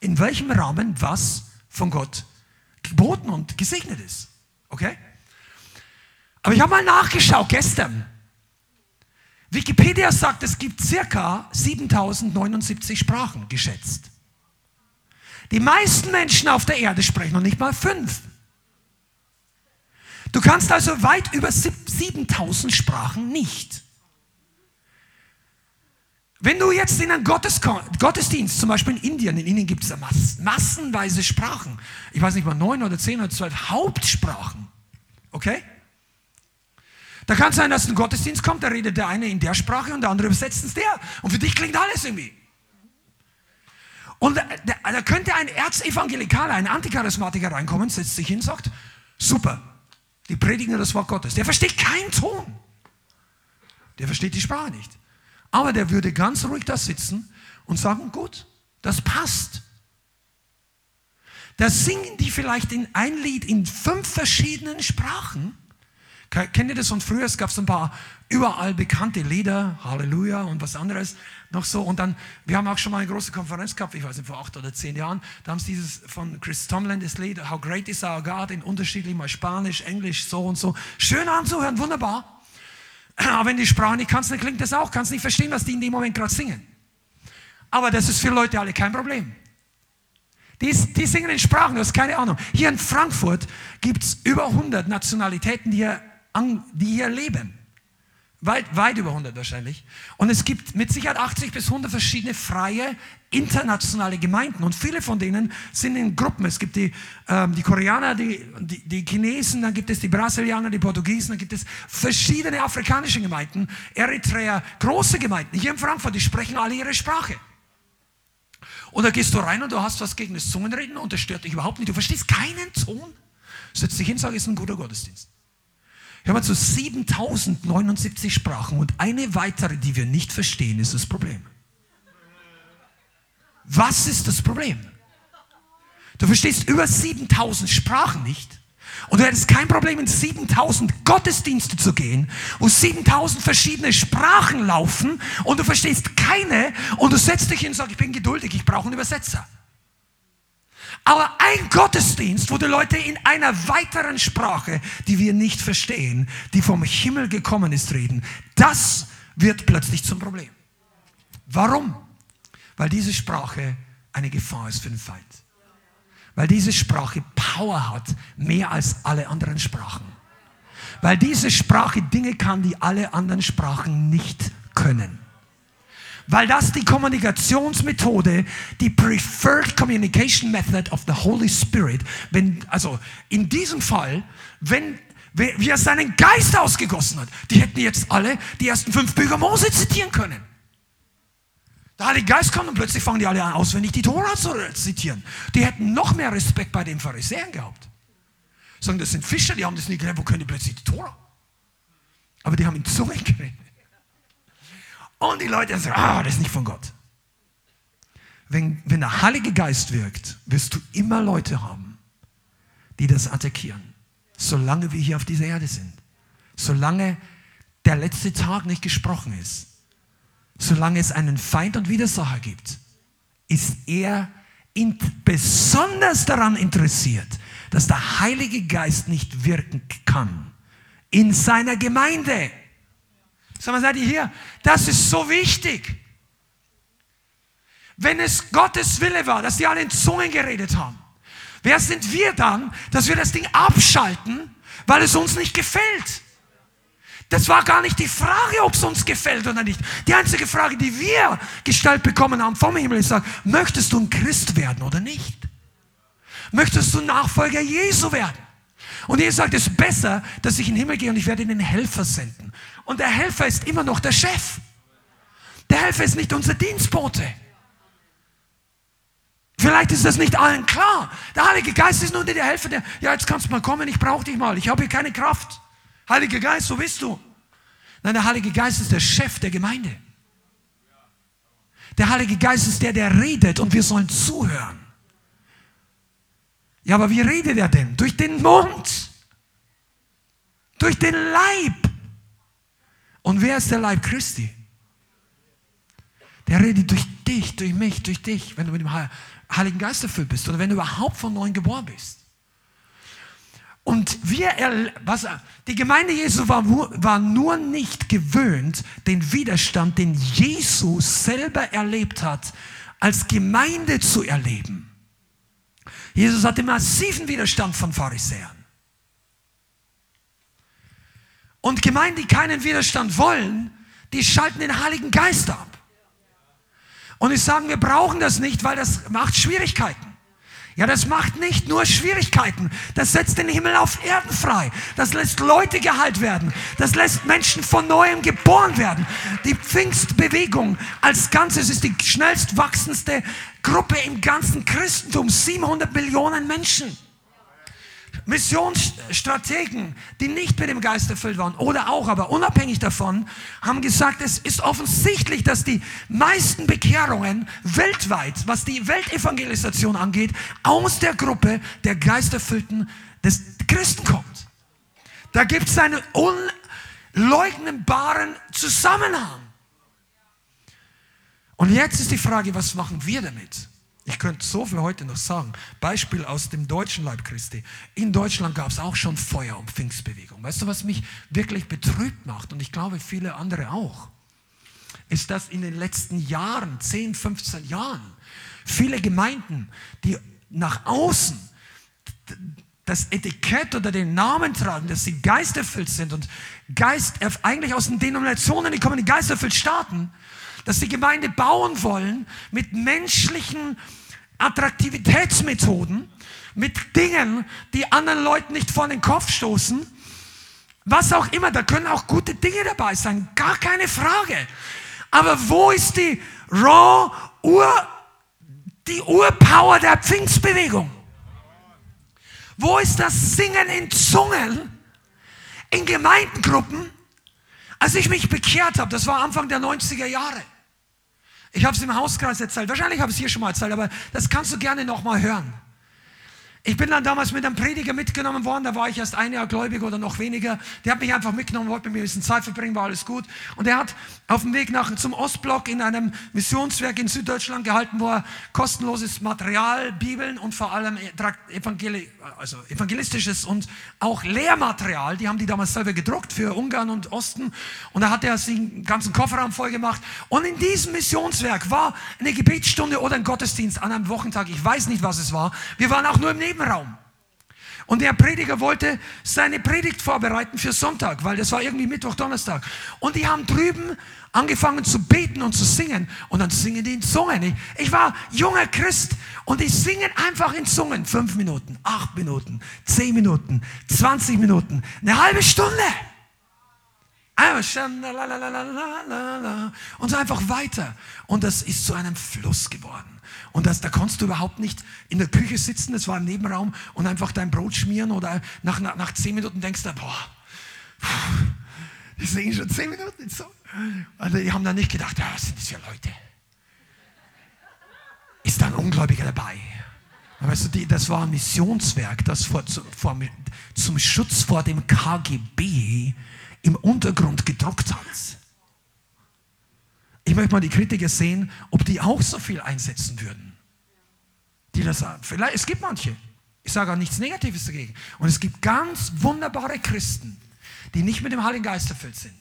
in welchem Rahmen was von Gott geboten und gesegnet ist. Okay? Aber ich habe mal nachgeschaut gestern. Wikipedia sagt, es gibt circa 7079 Sprachen geschätzt. Die meisten Menschen auf der Erde sprechen noch nicht mal fünf. Du kannst also weit über 7000 Sprachen nicht. Wenn du jetzt in einen Gottesdienst, zum Beispiel in Indien, in Indien gibt es massenweise Sprachen. Ich weiß nicht mal, neun oder zehn oder zwölf Hauptsprachen. Okay? Da kann es sein, dass ein Gottesdienst kommt, da redet der eine in der Sprache und der andere übersetzt es der. Und für dich klingt alles irgendwie. Und da, da könnte ein Erzevangelikaler, ein Anticharismatiker reinkommen, setzt sich hin, sagt, super, die predigen das Wort Gottes. Der versteht keinen Ton. Der versteht die Sprache nicht. Aber der würde ganz ruhig da sitzen und sagen, gut, das passt. Da singen die vielleicht in ein Lied in fünf verschiedenen Sprachen. Kennt ihr das von früher? Es gab so ein paar überall bekannte Lieder, Halleluja und was anderes noch so. Und dann, wir haben auch schon mal eine große Konferenz gehabt, ich weiß nicht, vor acht oder zehn Jahren. Da haben sie dieses von Chris Tomlin, das Lied How Great is Our God in unterschiedlich mal Spanisch, Englisch, so und so. Schön anzuhören, wunderbar. Aber wenn die Sprache nicht kannst, dann klingt das auch. Kannst nicht verstehen, was die in dem Moment gerade singen. Aber das ist für Leute alle kein Problem. Die, die singen in Sprachen, du hast keine Ahnung. Hier in Frankfurt gibt es über 100 Nationalitäten, die hier, die hier leben. Weit, weit über 100 wahrscheinlich. Und es gibt mit Sicherheit 80 bis 100 verschiedene freie internationale Gemeinden. Und viele von denen sind in Gruppen. Es gibt die, ähm, die Koreaner, die, die, die Chinesen, dann gibt es die Brasilianer, die Portugiesen, dann gibt es verschiedene afrikanische Gemeinden, Eritrea, große Gemeinden. Hier in Frankfurt, die sprechen alle ihre Sprache. Und da gehst du rein und du hast was gegen das Zungenreden und das stört dich überhaupt nicht. Du verstehst keinen Ton. Setz dich hin, sag, ist ein guter Gottesdienst. Hör mal zu 7079 Sprachen und eine weitere, die wir nicht verstehen, ist das Problem. Was ist das Problem? Du verstehst über 7000 Sprachen nicht. Und du hättest kein Problem, in 7000 Gottesdienste zu gehen, wo 7000 verschiedene Sprachen laufen und du verstehst keine und du setzt dich hin und sagst, ich bin geduldig, ich brauche einen Übersetzer. Aber ein Gottesdienst, wo die Leute in einer weiteren Sprache, die wir nicht verstehen, die vom Himmel gekommen ist, reden, das wird plötzlich zum Problem. Warum? Weil diese Sprache eine Gefahr ist für den Feind. Weil diese Sprache Power hat, mehr als alle anderen Sprachen. Weil diese Sprache Dinge kann, die alle anderen Sprachen nicht können weil das die Kommunikationsmethode, die Preferred Communication Method of the Holy Spirit, wenn, also in diesem Fall, wenn wie er seinen Geist ausgegossen hat, die hätten jetzt alle die ersten fünf Bücher Mose zitieren können. Der Heilige Geist kommt und plötzlich fangen die alle an, auswendig die Tora zu zitieren. Die hätten noch mehr Respekt bei den Pharisäern gehabt. Sagen, das sind Fischer, die haben das nicht gelernt, wo können die plötzlich die Tora? Aber die haben in Zungen geredet. Und die Leute sagen, ah, das ist nicht von Gott. Wenn, wenn der Heilige Geist wirkt, wirst du immer Leute haben, die das attackieren. Solange wir hier auf dieser Erde sind. Solange der letzte Tag nicht gesprochen ist. Solange es einen Feind und Widersacher gibt, ist er in, besonders daran interessiert, dass der Heilige Geist nicht wirken kann in seiner Gemeinde. Sag mal, seid ihr hier? Das ist so wichtig. Wenn es Gottes Wille war, dass die alle in Zungen geredet haben, wer sind wir dann, dass wir das Ding abschalten, weil es uns nicht gefällt? Das war gar nicht die Frage, ob es uns gefällt oder nicht. Die einzige Frage, die wir gestellt bekommen haben vom Himmel, ist, möchtest du ein Christ werden oder nicht? Möchtest du Nachfolger Jesu werden? Und Jesus sagt, es ist besser, dass ich in den Himmel gehe und ich werde ihnen Helfer senden. Und der Helfer ist immer noch der Chef. Der Helfer ist nicht unser Dienstbote. Vielleicht ist das nicht allen klar. Der Heilige Geist ist nur der Helfer, der, ja, jetzt kannst du mal kommen, ich brauche dich mal, ich habe hier keine Kraft. Heiliger Geist, so bist du. Nein, der Heilige Geist ist der Chef der Gemeinde. Der Heilige Geist ist der, der redet und wir sollen zuhören. Ja, aber wie redet er denn? Durch den Mund. Durch den Leib. Und wer ist der Leib Christi? Der redet durch dich, durch mich, durch dich, wenn du mit dem Heiligen Geist erfüllt bist oder wenn du überhaupt von neuem geboren bist. Und wir, was, die Gemeinde Jesu war, war nur nicht gewöhnt, den Widerstand, den Jesus selber erlebt hat, als Gemeinde zu erleben. Jesus hatte massiven Widerstand von Pharisäern. Und Gemeinden, die keinen Widerstand wollen, die schalten den Heiligen Geist ab. Und ich sage, wir brauchen das nicht, weil das macht Schwierigkeiten. Ja, das macht nicht nur Schwierigkeiten. Das setzt den Himmel auf Erden frei. Das lässt Leute geheilt werden. Das lässt Menschen von neuem geboren werden. Die Pfingstbewegung als Ganzes ist die schnellst wachsendste Gruppe im ganzen Christentum. 700 Millionen Menschen. Missionsstrategen, die nicht mit dem Geist erfüllt waren oder auch, aber unabhängig davon, haben gesagt, es ist offensichtlich, dass die meisten Bekehrungen weltweit, was die Weltevangelisation angeht, aus der Gruppe der Geisterfüllten des Christen kommt. Da gibt es einen unleugnbaren Zusammenhang. Und jetzt ist die Frage, was machen wir damit? Ich könnte so viel heute noch sagen. Beispiel aus dem deutschen Leib Christi. In Deutschland gab es auch schon Feuer und Pfingstbewegung. Weißt du, was mich wirklich betrübt macht und ich glaube viele andere auch, ist, dass in den letzten Jahren, 10, 15 Jahren, viele Gemeinden, die nach außen das Etikett oder den Namen tragen, dass sie geisterfüllt sind und Geist, eigentlich aus den Denominationen, die kommen in geisterfüllt Staaten, dass sie Gemeinde bauen wollen mit menschlichen Attraktivitätsmethoden, mit Dingen, die anderen Leuten nicht vor den Kopf stoßen. Was auch immer, da können auch gute Dinge dabei sein, gar keine Frage. Aber wo ist die Raw Ur, die Urpower der Pfingstbewegung? Wo ist das Singen in Zungen in Gemeindengruppen? Als ich mich bekehrt habe, das war Anfang der 90er Jahre. Ich habe es im Hauskreis erzählt. Wahrscheinlich habe ich es hier schon mal erzählt, aber das kannst du gerne nochmal hören. Ich bin dann damals mit einem Prediger mitgenommen worden, da war ich erst ein Jahr gläubig oder noch weniger. Der hat mich einfach mitgenommen, wollte mit mir ein bisschen Zeit verbringen, war alles gut. Und er hat auf dem Weg nach, zum Ostblock in einem Missionswerk in Süddeutschland gehalten, wo er kostenloses Material, Bibeln und vor allem Evangeli also evangelistisches und auch Lehrmaterial, die haben die damals selber gedruckt für Ungarn und Osten. Und da hat er sich einen ganzen Kofferraum voll gemacht. Und in diesem Missionswerk war eine Gebetsstunde oder ein Gottesdienst an einem Wochentag. Ich weiß nicht, was es war. Wir waren auch nur im Nebenraum. Und der Prediger wollte seine Predigt vorbereiten für Sonntag, weil das war irgendwie Mittwoch, Donnerstag. Und die haben drüben angefangen zu beten und zu singen. Und dann singen die in Zungen. Ich, war junger Christ und die singen einfach in Zungen. Fünf Minuten, acht Minuten, zehn Minuten, zwanzig Minuten, eine halbe Stunde. Und so einfach weiter. Und das ist zu einem Fluss geworden. Und das, da konntest du überhaupt nicht in der Küche sitzen, das war im Nebenraum, und einfach dein Brot schmieren oder nach, nach, nach zehn Minuten denkst du, boah, die singen schon zehn Minuten. So. Und die haben dann nicht gedacht, ja, was sind das für Leute? Ist da ein Ungläubiger dabei? Weißt du, die, das war ein Missionswerk, das vor, vor, zum Schutz vor dem KGB im Untergrund gedruckt hat. Ich möchte mal die Kritiker sehen, ob die auch so viel einsetzen würden. Die das sagen. Vielleicht, es gibt manche. Ich sage auch nichts Negatives dagegen. Und es gibt ganz wunderbare Christen, die nicht mit dem Heiligen Geist erfüllt sind.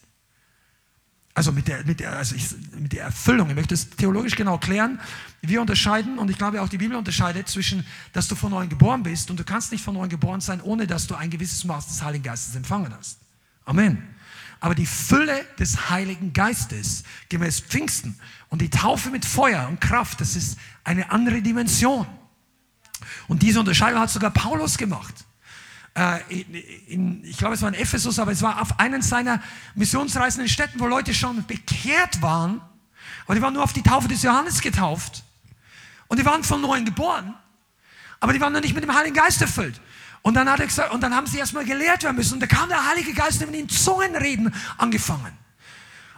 Also mit der, mit der, also ich, mit der Erfüllung. Ich möchte es theologisch genau klären. Wir unterscheiden, und ich glaube auch die Bibel unterscheidet zwischen, dass du von neuem geboren bist und du kannst nicht von neuem geboren sein, ohne dass du ein gewisses Maß des Heiligen Geistes empfangen hast. Amen. Aber die Fülle des Heiligen Geistes, gemäß Pfingsten und die Taufe mit Feuer und Kraft, das ist eine andere Dimension. Und diese Unterscheidung hat sogar Paulus gemacht. Äh, in, in, ich glaube, es war in Ephesus, aber es war auf einen seiner missionsreisenden Städten, wo Leute schon bekehrt waren. Aber die waren nur auf die Taufe des Johannes getauft. Und die waren von neuem geboren. Aber die waren noch nicht mit dem Heiligen Geist erfüllt. Und dann, hat er gesagt, und dann haben sie erstmal gelehrt werden müssen. Und da kam der Heilige Geist und in Zungenreden angefangen.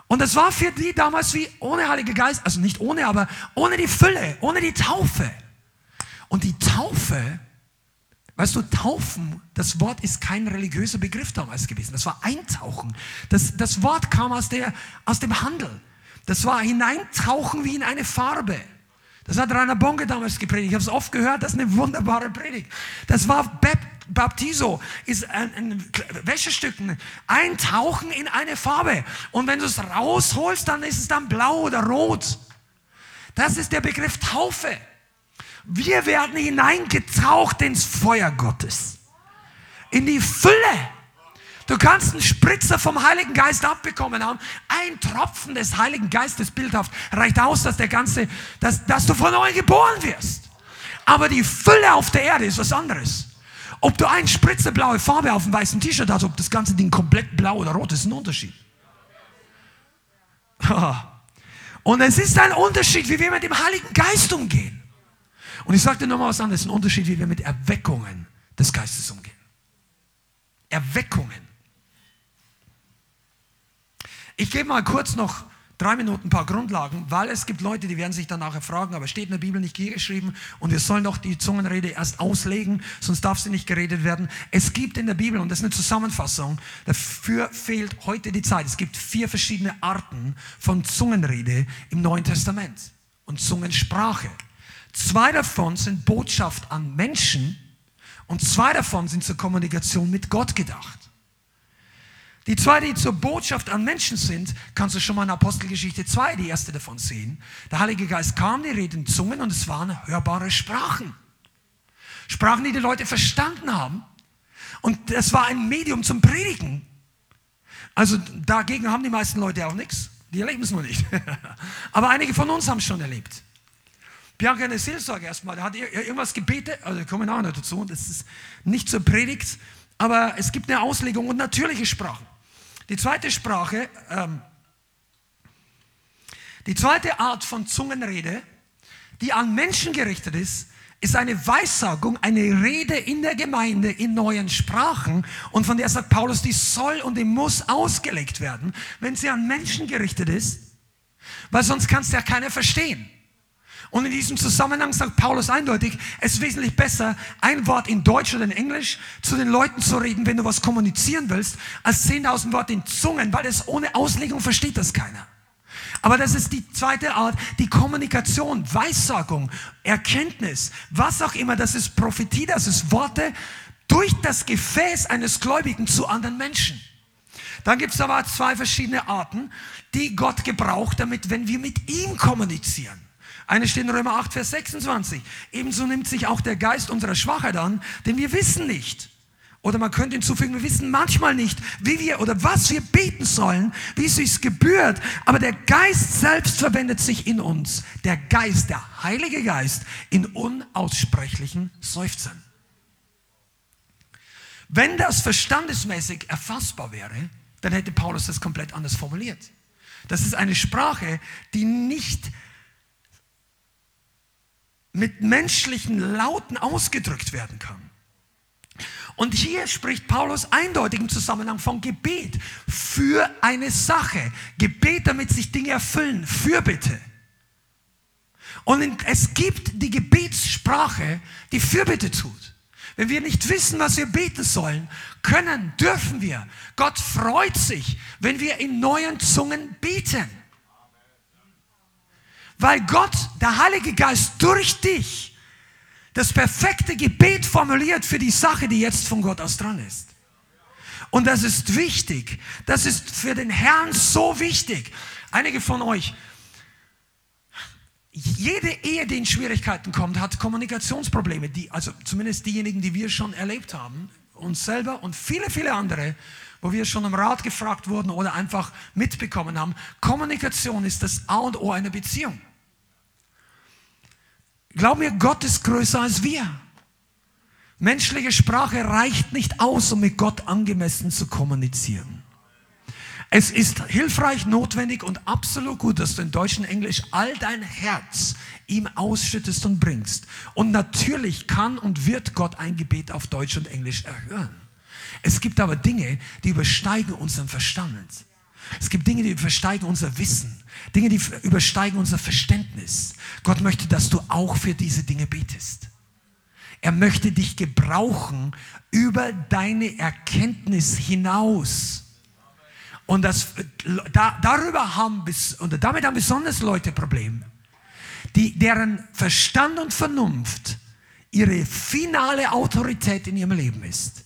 Und das war für die damals wie ohne Heilige Geist, also nicht ohne, aber ohne die Fülle, ohne die Taufe. Und die Taufe, weißt du, Taufen, das Wort ist kein religiöser Begriff damals gewesen. Das war Eintauchen. Das, das Wort kam aus, der, aus dem Handel. Das war Hineintauchen wie in eine Farbe. Das hat Rainer Bonke damals gepredigt. Ich habe es oft gehört, das ist eine wunderbare Predigt. Das war Baptizo, ist ein, ein Wäschestück, eintauchen in eine Farbe. Und wenn du es rausholst, dann ist es dann blau oder rot. Das ist der Begriff Taufe. Wir werden hineingetaucht ins Feuer Gottes. In die Fülle. Du kannst einen Spritzer vom Heiligen Geist abbekommen haben. Ein Tropfen des Heiligen Geistes bildhaft reicht aus, dass der ganze, dass, dass du von neu geboren wirst. Aber die Fülle auf der Erde ist was anderes. Ob du einen Spritzer blaue Farbe auf dem weißen T-Shirt hast, ob das ganze Ding komplett blau oder rot ist, ist ein Unterschied. Und es ist ein Unterschied, wie wir mit dem Heiligen Geist umgehen. Und ich sage dir nochmal was anderes, ein Unterschied, wie wir mit Erweckungen des Geistes umgehen. Erweckungen. Ich gebe mal kurz noch drei Minuten ein paar Grundlagen, weil es gibt Leute, die werden sich dann nachher fragen, aber steht in der Bibel nicht hier geschrieben und wir sollen doch die Zungenrede erst auslegen, sonst darf sie nicht geredet werden. Es gibt in der Bibel, und das ist eine Zusammenfassung, dafür fehlt heute die Zeit. Es gibt vier verschiedene Arten von Zungenrede im Neuen Testament und Zungensprache. Zwei davon sind Botschaft an Menschen und zwei davon sind zur Kommunikation mit Gott gedacht. Die zwei, die zur Botschaft an Menschen sind, kannst du schon mal in Apostelgeschichte 2, die erste davon sehen. Der Heilige Geist kam, die reden Zungen und es waren hörbare Sprachen. Sprachen, die die Leute verstanden haben. Und es war ein Medium zum Predigen. Also dagegen haben die meisten Leute auch nichts. Die erleben es nur nicht. Aber einige von uns haben es schon erlebt. Bianca eine Seelsorge erstmal, da hat irgendwas gebetet, also kommen auch noch dazu, das ist nicht zur Predigt, aber es gibt eine Auslegung und natürliche Sprachen. Die zweite Sprache, ähm, die zweite Art von Zungenrede, die an Menschen gerichtet ist, ist eine Weissagung, eine Rede in der Gemeinde in neuen Sprachen. Und von der sagt Paulus, die soll und die muss ausgelegt werden, wenn sie an Menschen gerichtet ist, weil sonst kann es ja keiner verstehen. Und in diesem Zusammenhang sagt Paulus eindeutig, es ist wesentlich besser, ein Wort in Deutsch oder in Englisch zu den Leuten zu reden, wenn du was kommunizieren willst, als 10.000 Worte in Zungen, weil das ohne Auslegung versteht das keiner. Aber das ist die zweite Art, die Kommunikation, Weissagung, Erkenntnis, was auch immer, das ist Prophetie, das ist Worte durch das Gefäß eines Gläubigen zu anderen Menschen. Dann gibt es aber zwei verschiedene Arten, die Gott gebraucht, damit, wenn wir mit ihm kommunizieren. Eine steht in Römer 8, Vers 26. Ebenso nimmt sich auch der Geist unserer Schwachheit an, denn wir wissen nicht. Oder man könnte hinzufügen, wir wissen manchmal nicht, wie wir oder was wir beten sollen, wie es sich gebührt. Aber der Geist selbst verwendet sich in uns. Der Geist, der Heilige Geist, in unaussprechlichen Seufzern. Wenn das verstandesmäßig erfassbar wäre, dann hätte Paulus das komplett anders formuliert. Das ist eine Sprache, die nicht mit menschlichen Lauten ausgedrückt werden kann. Und hier spricht Paulus eindeutig im Zusammenhang von Gebet für eine Sache. Gebet, damit sich Dinge erfüllen, Fürbitte. Und es gibt die Gebetssprache, die Fürbitte tut. Wenn wir nicht wissen, was wir beten sollen, können, dürfen wir. Gott freut sich, wenn wir in neuen Zungen beten. Weil Gott, der Heilige Geist, durch dich das perfekte Gebet formuliert für die Sache, die jetzt von Gott aus dran ist. Und das ist wichtig. Das ist für den Herrn so wichtig. Einige von euch, jede Ehe, die in Schwierigkeiten kommt, hat Kommunikationsprobleme. Die, also zumindest diejenigen, die wir schon erlebt haben, uns selber und viele, viele andere, wo wir schon um Rat gefragt wurden oder einfach mitbekommen haben. Kommunikation ist das A und O einer Beziehung. Glaub mir, Gott ist größer als wir. Menschliche Sprache reicht nicht aus, um mit Gott angemessen zu kommunizieren. Es ist hilfreich, notwendig und absolut gut, dass du in Deutsch und Englisch all dein Herz ihm ausschüttest und bringst. Und natürlich kann und wird Gott ein Gebet auf Deutsch und Englisch erhören. Es gibt aber Dinge, die übersteigen unseren Verstand. Es gibt Dinge, die übersteigen unser Wissen. Dinge, die übersteigen unser Verständnis. Gott möchte, dass du auch für diese Dinge betest. Er möchte dich gebrauchen über deine Erkenntnis hinaus. Und das, da, darüber haben, und damit haben besonders Leute Probleme, die, deren Verstand und Vernunft ihre finale Autorität in ihrem Leben ist.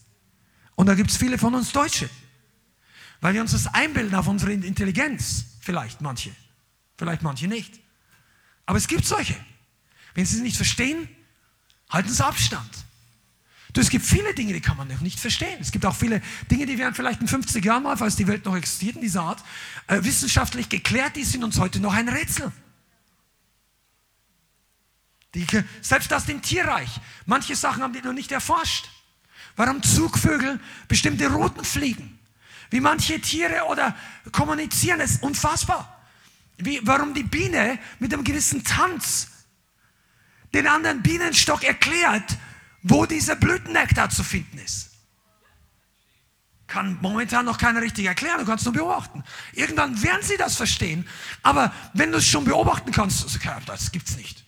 Und da gibt es viele von uns Deutsche. Weil wir uns das einbilden auf unsere Intelligenz. Vielleicht manche. Vielleicht manche nicht. Aber es gibt solche. Wenn sie es nicht verstehen, Halten Sie Abstand. Du, es gibt viele Dinge, die kann man noch nicht verstehen. Es gibt auch viele Dinge, die werden vielleicht in 50 Jahren mal, falls die Welt noch existiert in dieser Art, äh, wissenschaftlich geklärt, die sind uns heute noch ein Rätsel. Die, selbst aus dem Tierreich. Manche Sachen haben die noch nicht erforscht. Warum Zugvögel bestimmte Routen fliegen. Wie manche Tiere oder kommunizieren, ist unfassbar. Wie, warum die Biene mit einem gewissen Tanz den anderen Bienenstock erklärt, wo dieser Blütennektar zu finden ist. Kann momentan noch keiner richtig erklären, du kannst nur beobachten. Irgendwann werden sie das verstehen, aber wenn du es schon beobachten kannst, das gibt es nicht.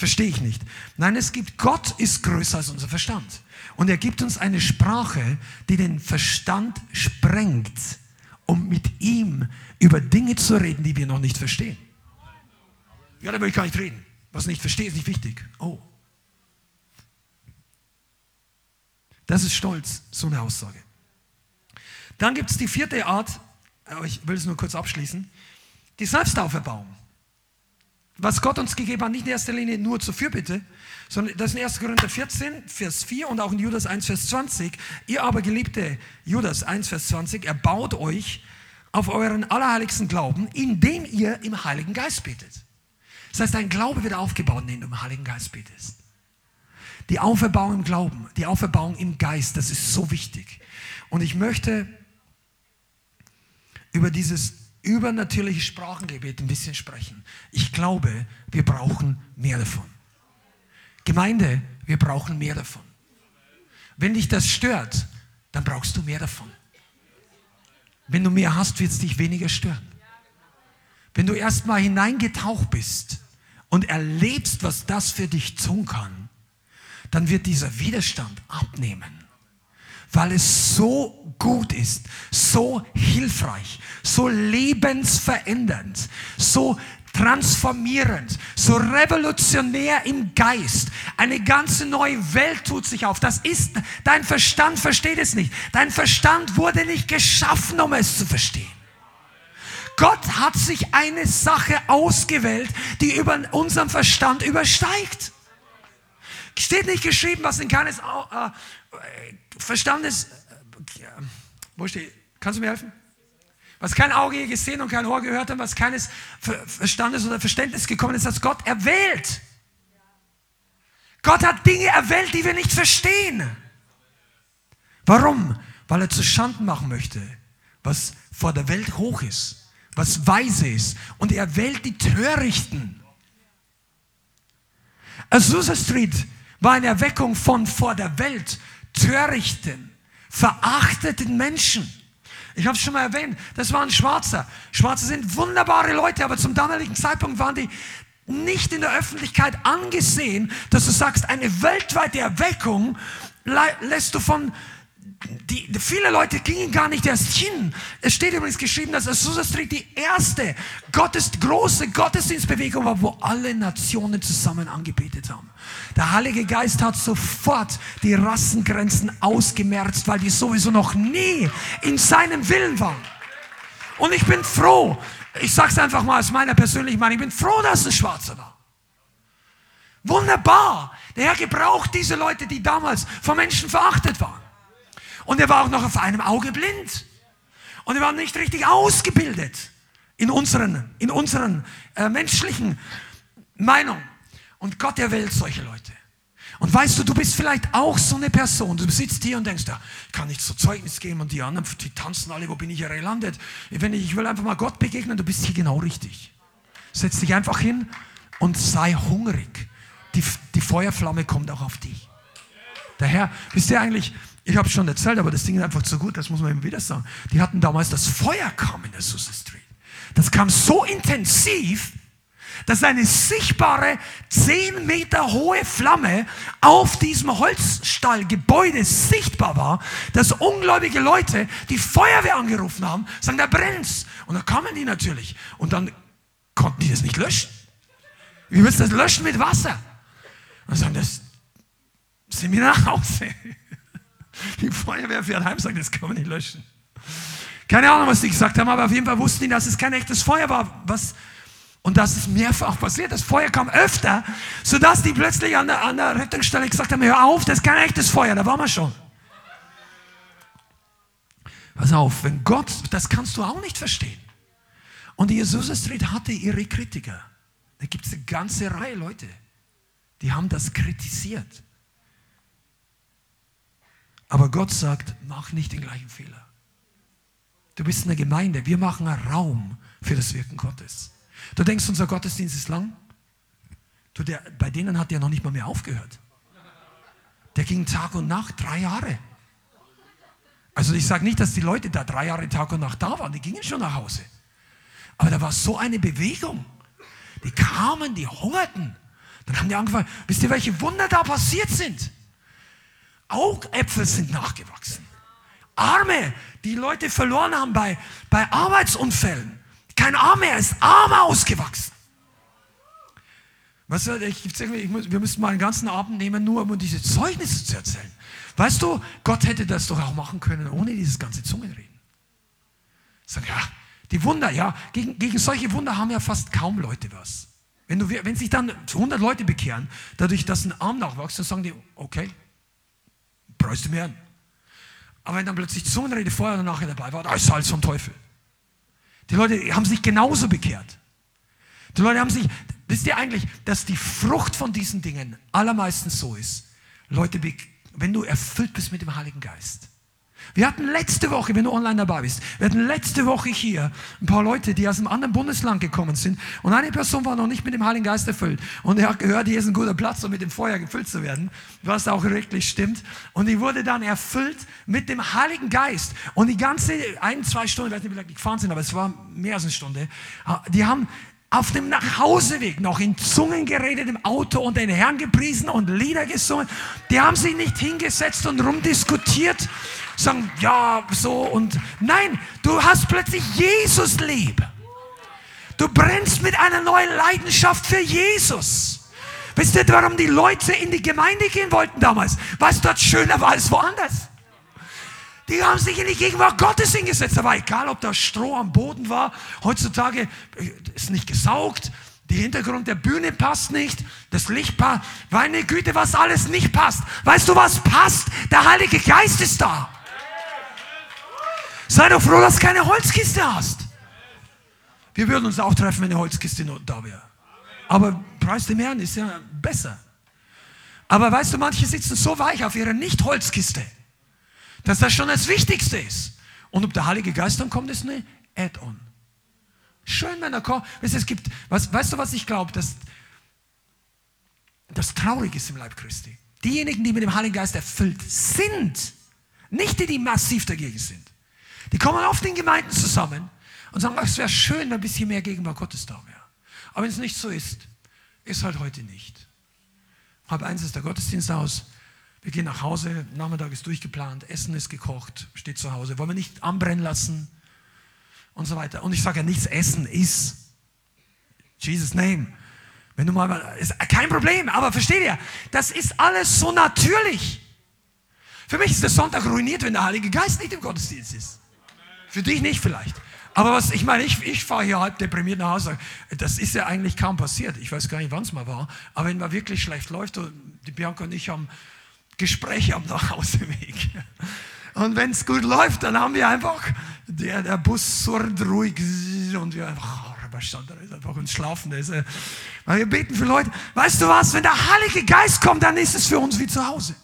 Verstehe ich nicht. Nein, es gibt, Gott ist größer als unser Verstand. Und er gibt uns eine Sprache, die den Verstand sprengt, um mit ihm über Dinge zu reden, die wir noch nicht verstehen. Ja, da will ich gar nicht reden. Was ich nicht verstehe, ist nicht wichtig. Oh. Das ist Stolz, so eine Aussage. Dann gibt es die vierte Art, aber ich will es nur kurz abschließen, die Selbstauferbauung was Gott uns gegeben hat, nicht in erster Linie nur zur Fürbitte, sondern das ist in 1. Korinther 14, Vers 4 und auch in Judas 1, Vers 20. Ihr aber, geliebte Judas 1, Vers 20, erbaut euch auf euren allerheiligsten Glauben, indem ihr im Heiligen Geist betet. Das heißt, dein Glaube wird aufgebaut, indem du im Heiligen Geist betest. Die Auferbauung im Glauben, die Auferbauung im Geist, das ist so wichtig. Und ich möchte über dieses übernatürliche Sprachengebet ein bisschen sprechen. Ich glaube, wir brauchen mehr davon. Gemeinde, wir brauchen mehr davon. Wenn dich das stört, dann brauchst du mehr davon. Wenn du mehr hast, wird es dich weniger stören. Wenn du erstmal hineingetaucht bist und erlebst, was das für dich tun kann, dann wird dieser Widerstand abnehmen weil es so gut ist, so hilfreich, so lebensverändernd, so transformierend, so revolutionär im Geist. Eine ganze neue Welt tut sich auf. Das ist, dein Verstand versteht es nicht. Dein Verstand wurde nicht geschaffen, um es zu verstehen. Gott hat sich eine Sache ausgewählt, die über unserem Verstand übersteigt. Steht nicht geschrieben, was in keines äh, Verstandes, äh, wo steht, kannst du mir helfen? Was kein Auge je gesehen und kein Ohr gehört hat, was keines Verstandes oder Verständnis gekommen ist, hat Gott erwählt. Gott hat Dinge erwählt, die wir nicht verstehen. Warum? Weil er zu Schanden machen möchte, was vor der Welt hoch ist, was weise ist. Und er wählt die Törichten. Azusa Street war eine Erweckung von vor der Welt törichten, verachteten Menschen. Ich habe es schon mal erwähnt, das war ein Schwarzer. Schwarze sind wunderbare Leute, aber zum damaligen Zeitpunkt waren die nicht in der Öffentlichkeit angesehen, dass du sagst, eine weltweite Erweckung lässt du von die, viele Leute gingen gar nicht erst hin. Es steht übrigens geschrieben, dass Azusa Street die erste Gottes, große Gottesdienstbewegung war, wo alle Nationen zusammen angebetet haben. Der Heilige Geist hat sofort die Rassengrenzen ausgemerzt, weil die sowieso noch nie in seinem Willen waren. Und ich bin froh, ich sage es einfach mal aus meiner persönlichen Meinung, ich bin froh, dass es Schwarzer war. Wunderbar. Der Herr gebraucht diese Leute, die damals von Menschen verachtet waren. Und er war auch noch auf einem Auge blind. Und er war nicht richtig ausgebildet in unseren, in unseren äh, menschlichen Meinungen. Und Gott erwählt solche Leute. Und weißt du, du bist vielleicht auch so eine Person. Du sitzt hier und denkst, ja, ich kann nicht so Zeugnis geben und die anderen, die tanzen alle, wo bin ich hier gelandet? Wenn ich, ich will einfach mal Gott begegnen, du bist hier genau richtig. Setz dich einfach hin und sei hungrig. Die, die Feuerflamme kommt auch auf dich. Daher, wisst ihr eigentlich, ich habe es schon erzählt, aber das Ding ist einfach so gut, das muss man immer wieder sagen. Die hatten damals, das Feuer kam in der Susa Street. Das kam so intensiv, dass eine sichtbare, zehn Meter hohe Flamme auf diesem Holzstallgebäude sichtbar war, dass ungläubige Leute die Feuerwehr angerufen haben, sagen, da brennt's. Und dann kamen die natürlich. Und dann konnten die das nicht löschen. Willst du das löschen mit Wasser? Und sagen, das sind wir nach Hause. Die Feuerwehr fährt heim, sagt, das kann man nicht löschen. Keine Ahnung, was die gesagt haben, aber auf jeden Fall wussten die, dass es kein echtes Feuer war. Was Und das ist mehrfach passiert. Das Feuer kam öfter, sodass die plötzlich an der, an der Rettungsstelle gesagt haben, hör auf, das ist kein echtes Feuer, da waren wir schon. Pass auf, wenn Gott, das kannst du auch nicht verstehen. Und die Jesus Street hatte ihre Kritiker. Da gibt es eine ganze Reihe Leute, die haben das kritisiert. Aber Gott sagt, mach nicht den gleichen Fehler. Du bist eine Gemeinde, wir machen einen Raum für das Wirken Gottes. Du denkst, unser Gottesdienst ist lang? Du, der, bei denen hat der noch nicht mal mehr aufgehört. Der ging Tag und Nacht, drei Jahre. Also ich sage nicht, dass die Leute da drei Jahre Tag und Nacht da waren, die gingen schon nach Hause. Aber da war so eine Bewegung. Die kamen, die hungerten. Dann haben die angefangen, wisst ihr, welche Wunder da passiert sind? Augäpfel sind nachgewachsen. Arme, die Leute verloren haben bei, bei Arbeitsunfällen. Kein Arm mehr, ist Arm ausgewachsen. Weißt du, ich, ich, wir müssen mal einen ganzen Abend nehmen, nur um diese Zeugnisse zu erzählen. Weißt du, Gott hätte das doch auch machen können, ohne dieses ganze Zungenreden. Sag, ja, die Wunder, ja, gegen, gegen solche Wunder haben ja fast kaum Leute was. Wenn, du, wenn sich dann 100 Leute bekehren, dadurch, dass ein Arm nachwächst, dann sagen die, okay, du mehr an. Aber wenn dann plötzlich Zungenrede vorher oder nachher dabei war, da ist Salz vom Teufel. Die Leute haben sich genauso bekehrt. Die Leute haben sich, wisst ihr eigentlich, dass die Frucht von diesen Dingen allermeistens so ist, Leute, wenn du erfüllt bist mit dem Heiligen Geist, wir hatten letzte Woche, wenn du online dabei bist, wir hatten letzte Woche hier ein paar Leute, die aus einem anderen Bundesland gekommen sind. Und eine Person war noch nicht mit dem Heiligen Geist erfüllt. Und er hat gehört, hier ist ein guter Platz, um mit dem Feuer gefüllt zu werden, was auch wirklich stimmt. Und die wurde dann erfüllt mit dem Heiligen Geist. Und die ganze ein, zwei Stunden, ich weiß nicht, wie lange gefahren sind, aber es war mehr als eine Stunde, die haben auf dem Nachhauseweg noch in Zungen geredet im Auto und den Herrn gepriesen und Lieder gesungen. Die haben sich nicht hingesetzt und rumdiskutiert, sagen, ja, so und nein, du hast plötzlich Jesus lieb. Du brennst mit einer neuen Leidenschaft für Jesus. Wisst ihr, warum die Leute in die Gemeinde gehen wollten damals? Weil es dort schöner war als woanders. Die haben sich in die Gegenwart Gottes hingesetzt. Da war egal, ob da Stroh am Boden war. Heutzutage äh, ist nicht gesaugt. Der Hintergrund der Bühne passt nicht. Das Licht passt. Meine Güte, was alles nicht passt. Weißt du, was passt? Der Heilige Geist ist da. Sei doch froh, dass du keine Holzkiste hast. Wir würden uns auch treffen, wenn eine Holzkiste da wäre. Aber preis dem Herrn ist ja besser. Aber weißt du, manche sitzen so weich auf ihrer Nicht-Holzkiste, dass das schon das Wichtigste ist. Und ob der Heilige Geist dann kommt, ist eine Add-on. Schön, wenn er kommt. Weißt du, es gibt, was, weißt du, was ich glaube? Dass das traurig ist im Leib Christi. Diejenigen, die mit dem Heiligen Geist erfüllt sind, nicht die, die massiv dagegen sind. Die kommen oft in Gemeinden zusammen und sagen, es wäre schön, wenn ein bisschen mehr Gegenwart Gottes da wäre. Aber wenn es nicht so ist, ist halt heute nicht. Halb eins ist der Gottesdienst aus. Wir gehen nach Hause, Nachmittag ist durchgeplant, Essen ist gekocht, steht zu Hause. Wollen wir nicht anbrennen lassen und so weiter. Und ich sage ja, nichts Essen ist. Jesus Name. Wenn du mal, ist kein Problem, aber versteht ihr, das ist alles so natürlich. Für mich ist der Sonntag ruiniert, wenn der Heilige Geist nicht im Gottesdienst ist. Für dich nicht vielleicht. Aber was, ich meine, ich, ich fahre hier halb deprimiert nach Hause. Das ist ja eigentlich kaum passiert. Ich weiß gar nicht, wann es mal war. Aber wenn man wirklich schlecht läuft, und die Bianca und ich haben Gespräche am Nachhauseweg. Und wenn es gut läuft, dann haben wir einfach, der, der Bus surrt ruhig und wir einfach, oh, da ist einfach uns schlafen. Ist, äh, wir beten für Leute. Weißt du was, wenn der Heilige Geist kommt, dann ist es für uns wie zu Hause.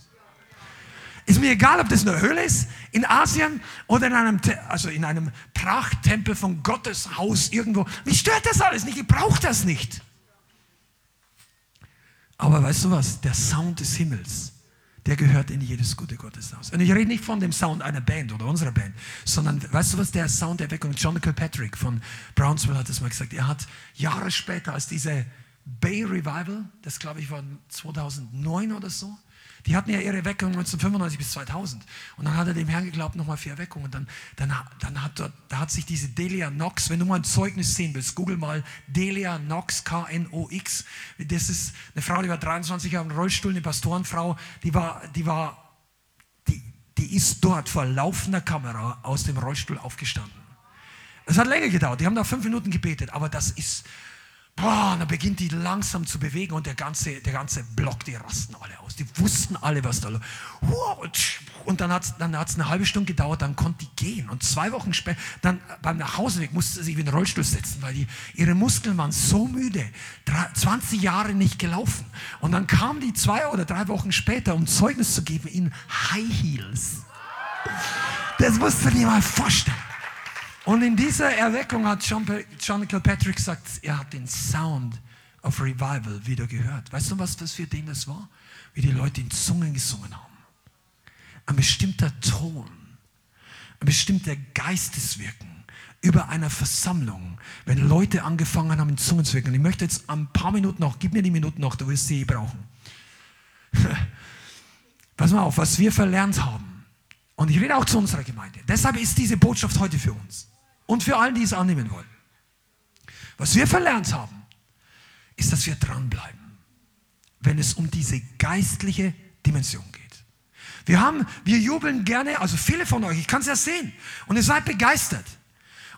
Ist mir egal, ob das eine Höhle ist in Asien oder in einem, also in einem Prachttempel von Gottes Haus irgendwo. Mich stört das alles nicht. Ich brauche das nicht. Aber weißt du was? Der Sound des Himmels, der gehört in jedes gute Gotteshaus. Und ich rede nicht von dem Sound einer Band oder unserer Band, sondern weißt du was? Der Sound der Weckung. John Kilpatrick von Brownsville hat das mal gesagt. Er hat Jahre später, als diese Bay Revival, das glaube ich war 2009 oder so, die hatten ja ihre Erweckung 1995 bis 2000. Und dann hat er dem Herrn geglaubt, nochmal für Erweckung. Und dann, dann, dann hat, da hat sich diese Delia Knox, wenn du mal ein Zeugnis sehen willst, google mal Delia Knox, K-N-O-X. Das ist eine Frau, die war 23 Jahre im Rollstuhl, eine Pastorenfrau, die war, die war, die, die ist dort vor laufender Kamera aus dem Rollstuhl aufgestanden. Es hat länger gedauert, die haben da fünf Minuten gebetet, aber das ist, Boah, dann beginnt die langsam zu bewegen und der ganze, der ganze Block, die rasten alle aus. Die wussten alle, was da los Und dann hat es dann hat's eine halbe Stunde gedauert, dann konnte die gehen. Und zwei Wochen später, dann beim Nachhauseweg musste sie sich in den Rollstuhl setzen, weil die, ihre Muskeln waren so müde. 20 Jahre nicht gelaufen. Und dann kam die zwei oder drei Wochen später, um Zeugnis zu geben, in High Heels. Das musst du dir mal vorstellen. Und in dieser Erweckung hat John, John Kilpatrick gesagt, er hat den Sound of Revival wieder gehört. Weißt du, was das für den das war? Wie die Leute in Zungen gesungen haben. Ein bestimmter Ton, ein bestimmter Geisteswirken über einer Versammlung, wenn Leute angefangen haben, in Zungen zu wirken. Ich möchte jetzt ein paar Minuten noch, gib mir die Minuten noch, du wirst sie eh brauchen. Pass mal auf, was wir verlernt haben. Und ich rede auch zu unserer Gemeinde. Deshalb ist diese Botschaft heute für uns und für alle, die es annehmen wollen. Was wir verlernt haben, ist, dass wir dranbleiben, wenn es um diese geistliche Dimension geht. Wir haben, wir jubeln gerne, also viele von euch, ich kann es ja sehen, und ihr seid begeistert.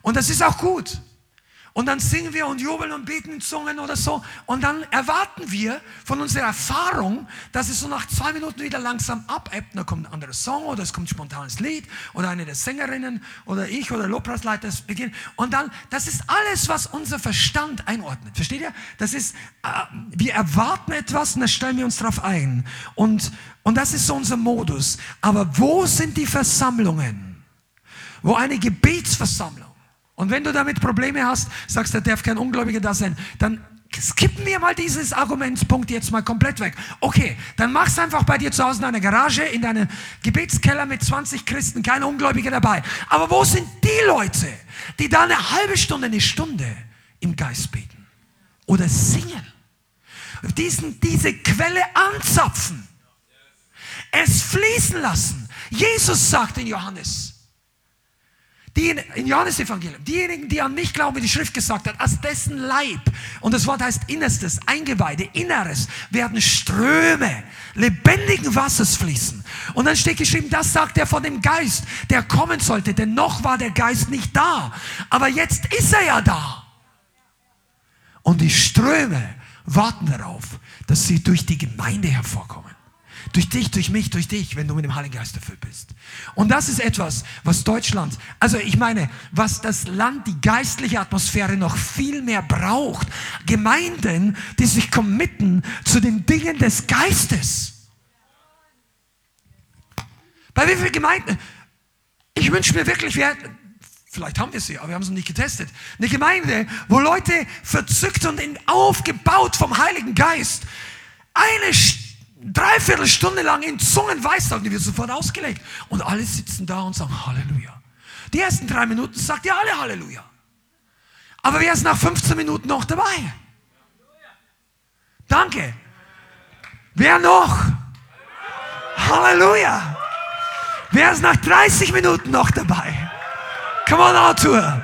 Und das ist auch gut. Und dann singen wir und jubeln und beten in Zungen oder so. Und dann erwarten wir von unserer Erfahrung, dass es so nach zwei Minuten wieder langsam abebbt. Da kommt ein anderer Song oder es kommt ein spontanes Lied oder eine der Sängerinnen oder ich oder Lobpreisleiter beginnen. Und dann, das ist alles, was unser Verstand einordnet. Versteht ihr? Das ist, äh, wir erwarten etwas und dann stellen wir uns darauf ein. Und, und das ist so unser Modus. Aber wo sind die Versammlungen? Wo eine Gebetsversammlung und wenn du damit Probleme hast, sagst, da darf kein Ungläubiger da sein, dann skippen wir mal dieses Argumentspunkt jetzt mal komplett weg. Okay, dann mach's einfach bei dir zu Hause in deiner Garage, in deinem Gebetskeller mit 20 Christen, keine Ungläubige dabei. Aber wo sind die Leute, die da eine halbe Stunde, eine Stunde im Geist beten oder singen? Diesen, diese Quelle anzapfen, es fließen lassen. Jesus sagt in Johannes, die in, Johannes Evangelium, diejenigen, die an mich glauben, wie die Schrift gesagt hat, als dessen Leib, und das Wort heißt Innerstes, Eingeweide, Inneres, werden Ströme lebendigen Wassers fließen. Und dann steht geschrieben, das sagt er von dem Geist, der kommen sollte, denn noch war der Geist nicht da. Aber jetzt ist er ja da. Und die Ströme warten darauf, dass sie durch die Gemeinde hervorkommen. Durch dich, durch mich, durch dich, wenn du mit dem Heiligen Geist erfüllt bist. Und das ist etwas, was Deutschland, also ich meine, was das Land, die geistliche Atmosphäre noch viel mehr braucht. Gemeinden, die sich committen zu den Dingen des Geistes. Bei wie vielen Gemeinden? Ich wünsche mir wirklich, wir, vielleicht haben wir sie, aber wir haben sie nicht getestet. Eine Gemeinde, wo Leute verzückt und aufgebaut vom Heiligen Geist eine Stimme dreiviertel Stunde lang in Zungen weissagt, die wird sofort ausgelegt. Und alle sitzen da und sagen Halleluja. Die ersten drei Minuten sagt ihr alle Halleluja. Aber wer ist nach 15 Minuten noch dabei? Danke. Wer noch? Halleluja. Wer ist nach 30 Minuten noch dabei? Come on, Arthur.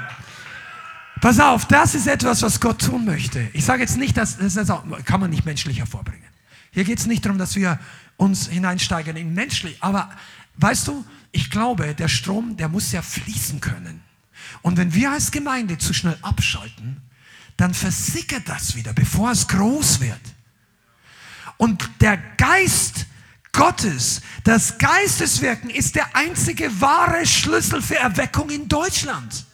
Pass auf, das ist etwas, was Gott tun möchte. Ich sage jetzt nicht, dass das kann man nicht menschlich hervorbringen. Hier geht es nicht darum, dass wir uns hineinsteigern in menschlich, aber weißt du, ich glaube, der Strom, der muss ja fließen können. Und wenn wir als Gemeinde zu schnell abschalten, dann versickert das wieder, bevor es groß wird. Und der Geist Gottes, das Geisteswirken ist der einzige wahre Schlüssel für Erweckung in Deutschland.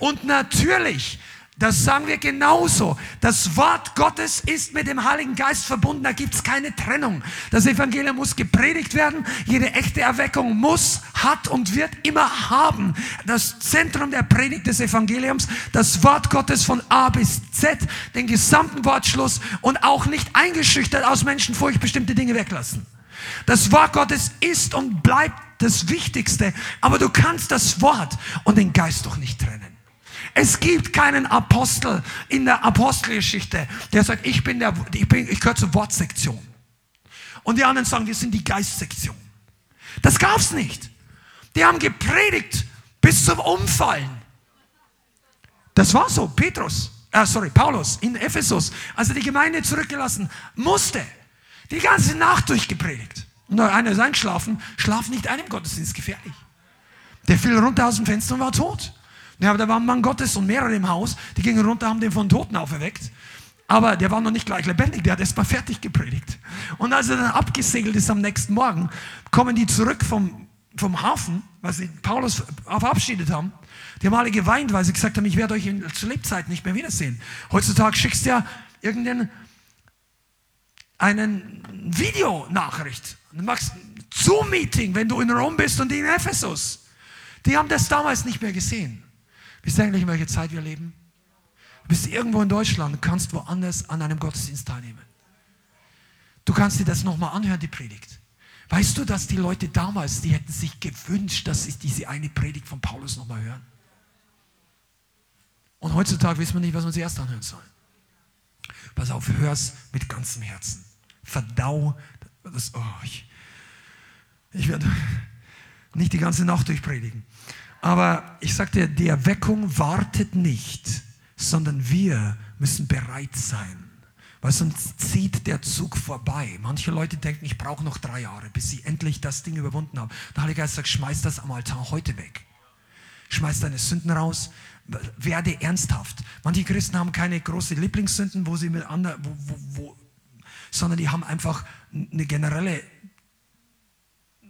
Und natürlich das sagen wir genauso. Das Wort Gottes ist mit dem Heiligen Geist verbunden. Da gibt es keine Trennung. Das Evangelium muss gepredigt werden. Jede echte Erweckung muss, hat und wird immer haben. Das Zentrum der Predigt des Evangeliums, das Wort Gottes von A bis Z, den gesamten Wortschluss und auch nicht eingeschüchtert aus Menschenfurcht bestimmte Dinge weglassen. Das Wort Gottes ist und bleibt das Wichtigste. Aber du kannst das Wort und den Geist doch nicht trennen. Es gibt keinen Apostel in der Apostelgeschichte, der sagt, ich bin der, ich, bin, ich gehöre zur Wortsektion. Und die anderen sagen, wir sind die Geistsektion. Das gab's nicht. Die haben gepredigt bis zum Umfallen. Das war so. Petrus, äh, sorry, Paulus in Ephesus, als er die Gemeinde zurückgelassen musste, die ganze Nacht durchgepredigt. Und einer ist eingeschlafen, schlaf nicht ein im Gottesdienst, gefährlich. Der fiel runter aus dem Fenster und war tot. Ja, aber da war ein Mann Gottes und mehrere im Haus, die gingen runter, haben den von Toten auferweckt. Aber der war noch nicht gleich lebendig, der hat erst mal fertig gepredigt. Und als er dann abgesegelt ist am nächsten Morgen, kommen die zurück vom, vom Hafen, weil sie Paulus verabschiedet haben. Die haben alle geweint, weil sie gesagt haben, ich werde euch in, zur Lebzeit nicht mehr wiedersehen. Heutzutage schickst du ja irgendeinen einen Videonachricht. Du machst ein Zoom-Meeting, wenn du in Rom bist und in Ephesus. Die haben das damals nicht mehr gesehen. Wisst ihr eigentlich, in welcher Zeit wir leben? Du bist irgendwo in Deutschland und kannst woanders an einem Gottesdienst teilnehmen. Du kannst dir das nochmal anhören, die Predigt. Weißt du, dass die Leute damals, die hätten sich gewünscht, dass sie diese eine Predigt von Paulus nochmal hören? Und heutzutage wissen wir nicht, was wir uns erst anhören sollen. Pass auf, hör's mit ganzem Herzen. Verdau das. Oh, ich, ich werde nicht die ganze Nacht durchpredigen. Aber ich sagte, die Erweckung wartet nicht, sondern wir müssen bereit sein. Weil sonst zieht der Zug vorbei. Manche Leute denken, ich brauche noch drei Jahre, bis sie endlich das Ding überwunden haben. Der Heilige Geist sagt, schmeiß das am Altar heute weg. Schmeiß deine Sünden raus, werde ernsthaft. Manche Christen haben keine große Lieblingssünden, wo sie mit anderen, wo, wo, wo, sondern die haben einfach eine generelle,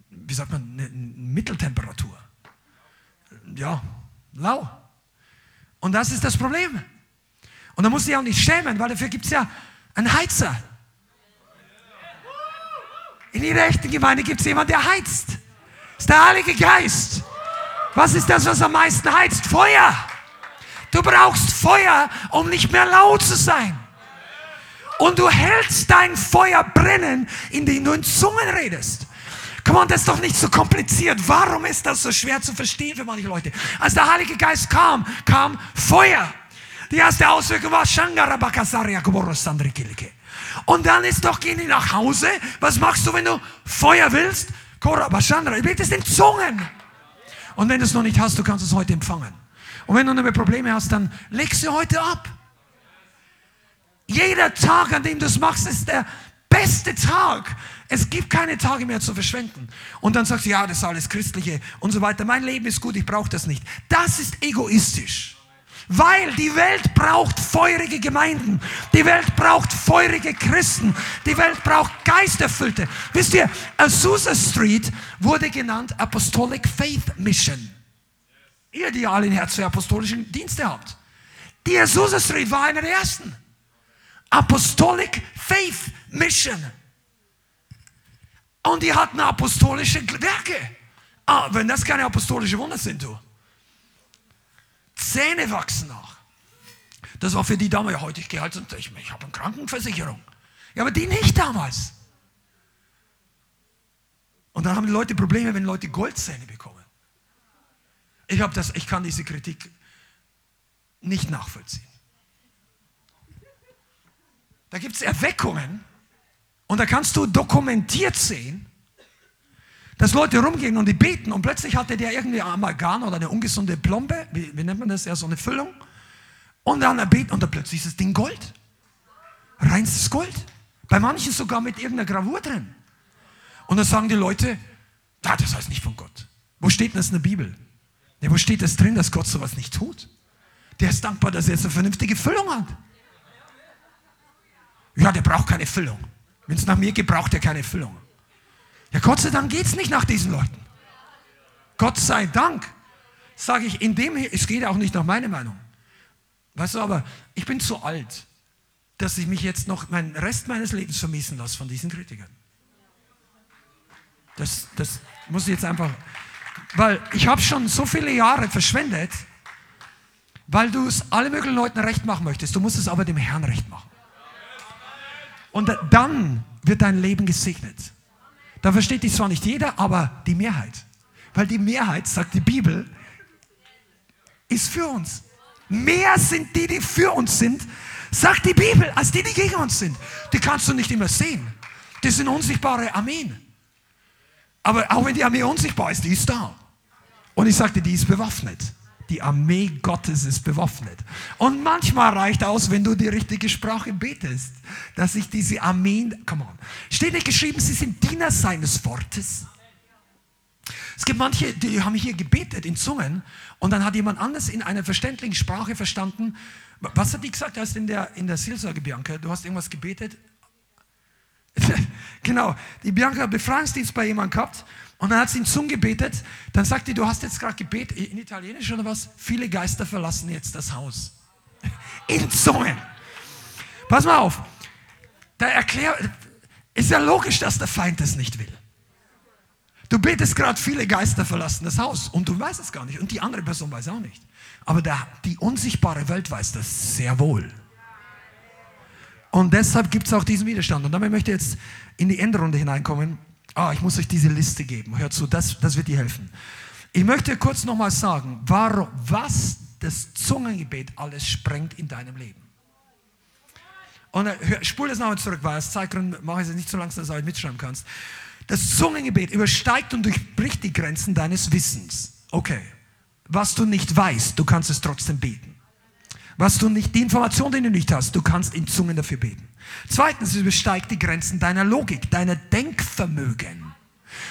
wie sagt man, eine Mitteltemperatur. Ja, lau. Und das ist das Problem. Und da muss ich auch nicht schämen, weil dafür gibt es ja einen Heizer. In jeder echten Gemeinde gibt es jemanden, der heizt. Das ist der Heilige Geist. Was ist das, was am meisten heizt? Feuer. Du brauchst Feuer, um nicht mehr laut zu sein. Und du hältst dein Feuer brennen, indem du in Zungen redest. Komm on, das ist doch nicht so kompliziert. Warum ist das so schwer zu verstehen für manche Leute? Als der Heilige Geist kam, kam Feuer. Die erste Auswirkung war Shangarabakasaria Kuborosandrikilike. Und dann ist doch, gehen die nach Hause. Was machst du, wenn du Feuer willst? Korabashandra. Du betest in Zungen. Und wenn du es noch nicht hast, du kannst es heute empfangen. Und wenn du damit Probleme hast, dann leg sie heute ab. Jeder Tag, an dem du es machst, ist der beste Tag. Es gibt keine Tage mehr zu verschwenden. Und dann sagst du, ja, das ist alles Christliche und so weiter. Mein Leben ist gut, ich brauche das nicht. Das ist egoistisch. Weil die Welt braucht feurige Gemeinden. Die Welt braucht feurige Christen. Die Welt braucht Geisterfüllte. Wisst ihr, Azusa Street wurde genannt Apostolic Faith Mission. Ihr, die alle ein Herz für apostolischen Dienste habt. Die Azusa Street war einer der ersten. Apostolic Faith Mission. Und die hatten apostolische Werke. Ah, wenn das keine apostolische Wunder sind, du. Zähne wachsen nach. Das war für die damals, ja, heute ich gehe halt und ich, ich habe eine Krankenversicherung. Ja, aber die nicht damals. Und dann haben die Leute Probleme, wenn Leute Goldzähne bekommen. Ich, das, ich kann diese Kritik nicht nachvollziehen. Da gibt es Erweckungen und da kannst du dokumentiert sehen, dass Leute rumgehen und die beten und plötzlich hatte der irgendwie Amalgam oder eine ungesunde Plombe, wie, wie nennt man das, ja so eine Füllung. Und dann er und dann plötzlich ist das Ding Gold. Reinstes Gold. Bei manchen sogar mit irgendeiner Gravur drin. Und dann sagen die Leute, ah, das heißt nicht von Gott. Wo steht denn das in der Bibel? Ja, wo steht das drin, dass Gott sowas nicht tut? Der ist dankbar, dass er jetzt eine vernünftige Füllung hat. Ja, der braucht keine Füllung. Wenn es nach mir geht, braucht er keine Füllung. Ja, Gott sei Dank geht es nicht nach diesen Leuten. Gott sei Dank, sage ich, in dem, es geht auch nicht nach meiner Meinung. Weißt du, aber ich bin zu alt, dass ich mich jetzt noch meinen Rest meines Lebens vermissen lasse von diesen Kritikern. Das, das muss ich jetzt einfach, weil ich habe schon so viele Jahre verschwendet, weil du es alle möglichen Leuten recht machen möchtest. Du musst es aber dem Herrn recht machen. Und dann wird dein Leben gesegnet. Da versteht dich zwar nicht jeder, aber die Mehrheit. Weil die Mehrheit, sagt die Bibel, ist für uns. Mehr sind die, die für uns sind, sagt die Bibel, als die, die gegen uns sind. Die kannst du nicht immer sehen. Das sind unsichtbare Armeen. Aber auch wenn die Armee unsichtbar ist, die ist da. Und ich sagte, die ist bewaffnet. Die Armee Gottes ist bewaffnet. Und manchmal reicht aus, wenn du die richtige Sprache betest, dass sich diese Armeen, come on, steht nicht geschrieben, sie sind Diener seines Wortes. Es gibt manche, die haben hier gebetet in Zungen und dann hat jemand anders in einer verständlichen Sprache verstanden. Was hat die gesagt? Du hast in der, in der Seelsorge, Bianca, du hast irgendwas gebetet. genau, die Bianca hat Befreiungsdienst bei jemandem gehabt und dann hat sie in Zungen gebetet. Dann sagt die, du hast jetzt gerade gebetet, in Italienisch oder was? Viele Geister verlassen jetzt das Haus. in Zungen. Pass mal auf. Da erklärt, ist ja logisch, dass der Feind das nicht will. Du betest gerade, viele Geister verlassen das Haus und du weißt es gar nicht und die andere Person weiß auch nicht. Aber der, die unsichtbare Welt weiß das sehr wohl. Und deshalb gibt es auch diesen Widerstand. Und damit möchte ich jetzt in die Endrunde hineinkommen. Ah, ich muss euch diese Liste geben. Hört zu, das, das wird dir helfen. Ich möchte kurz nochmal sagen, warum, was das Zungengebet alles sprengt in deinem Leben. Und äh, spule das nochmal zurück, weil aus Zeitgründen mache ich es nicht so langsam, dass du mitschreiben kannst. Das Zungengebet übersteigt und durchbricht die Grenzen deines Wissens. Okay. Was du nicht weißt, du kannst es trotzdem beten. Was du nicht, die Information, die du nicht hast, du kannst in Zungen dafür beten. Zweitens, es übersteigt die Grenzen deiner Logik, deiner Denkvermögen.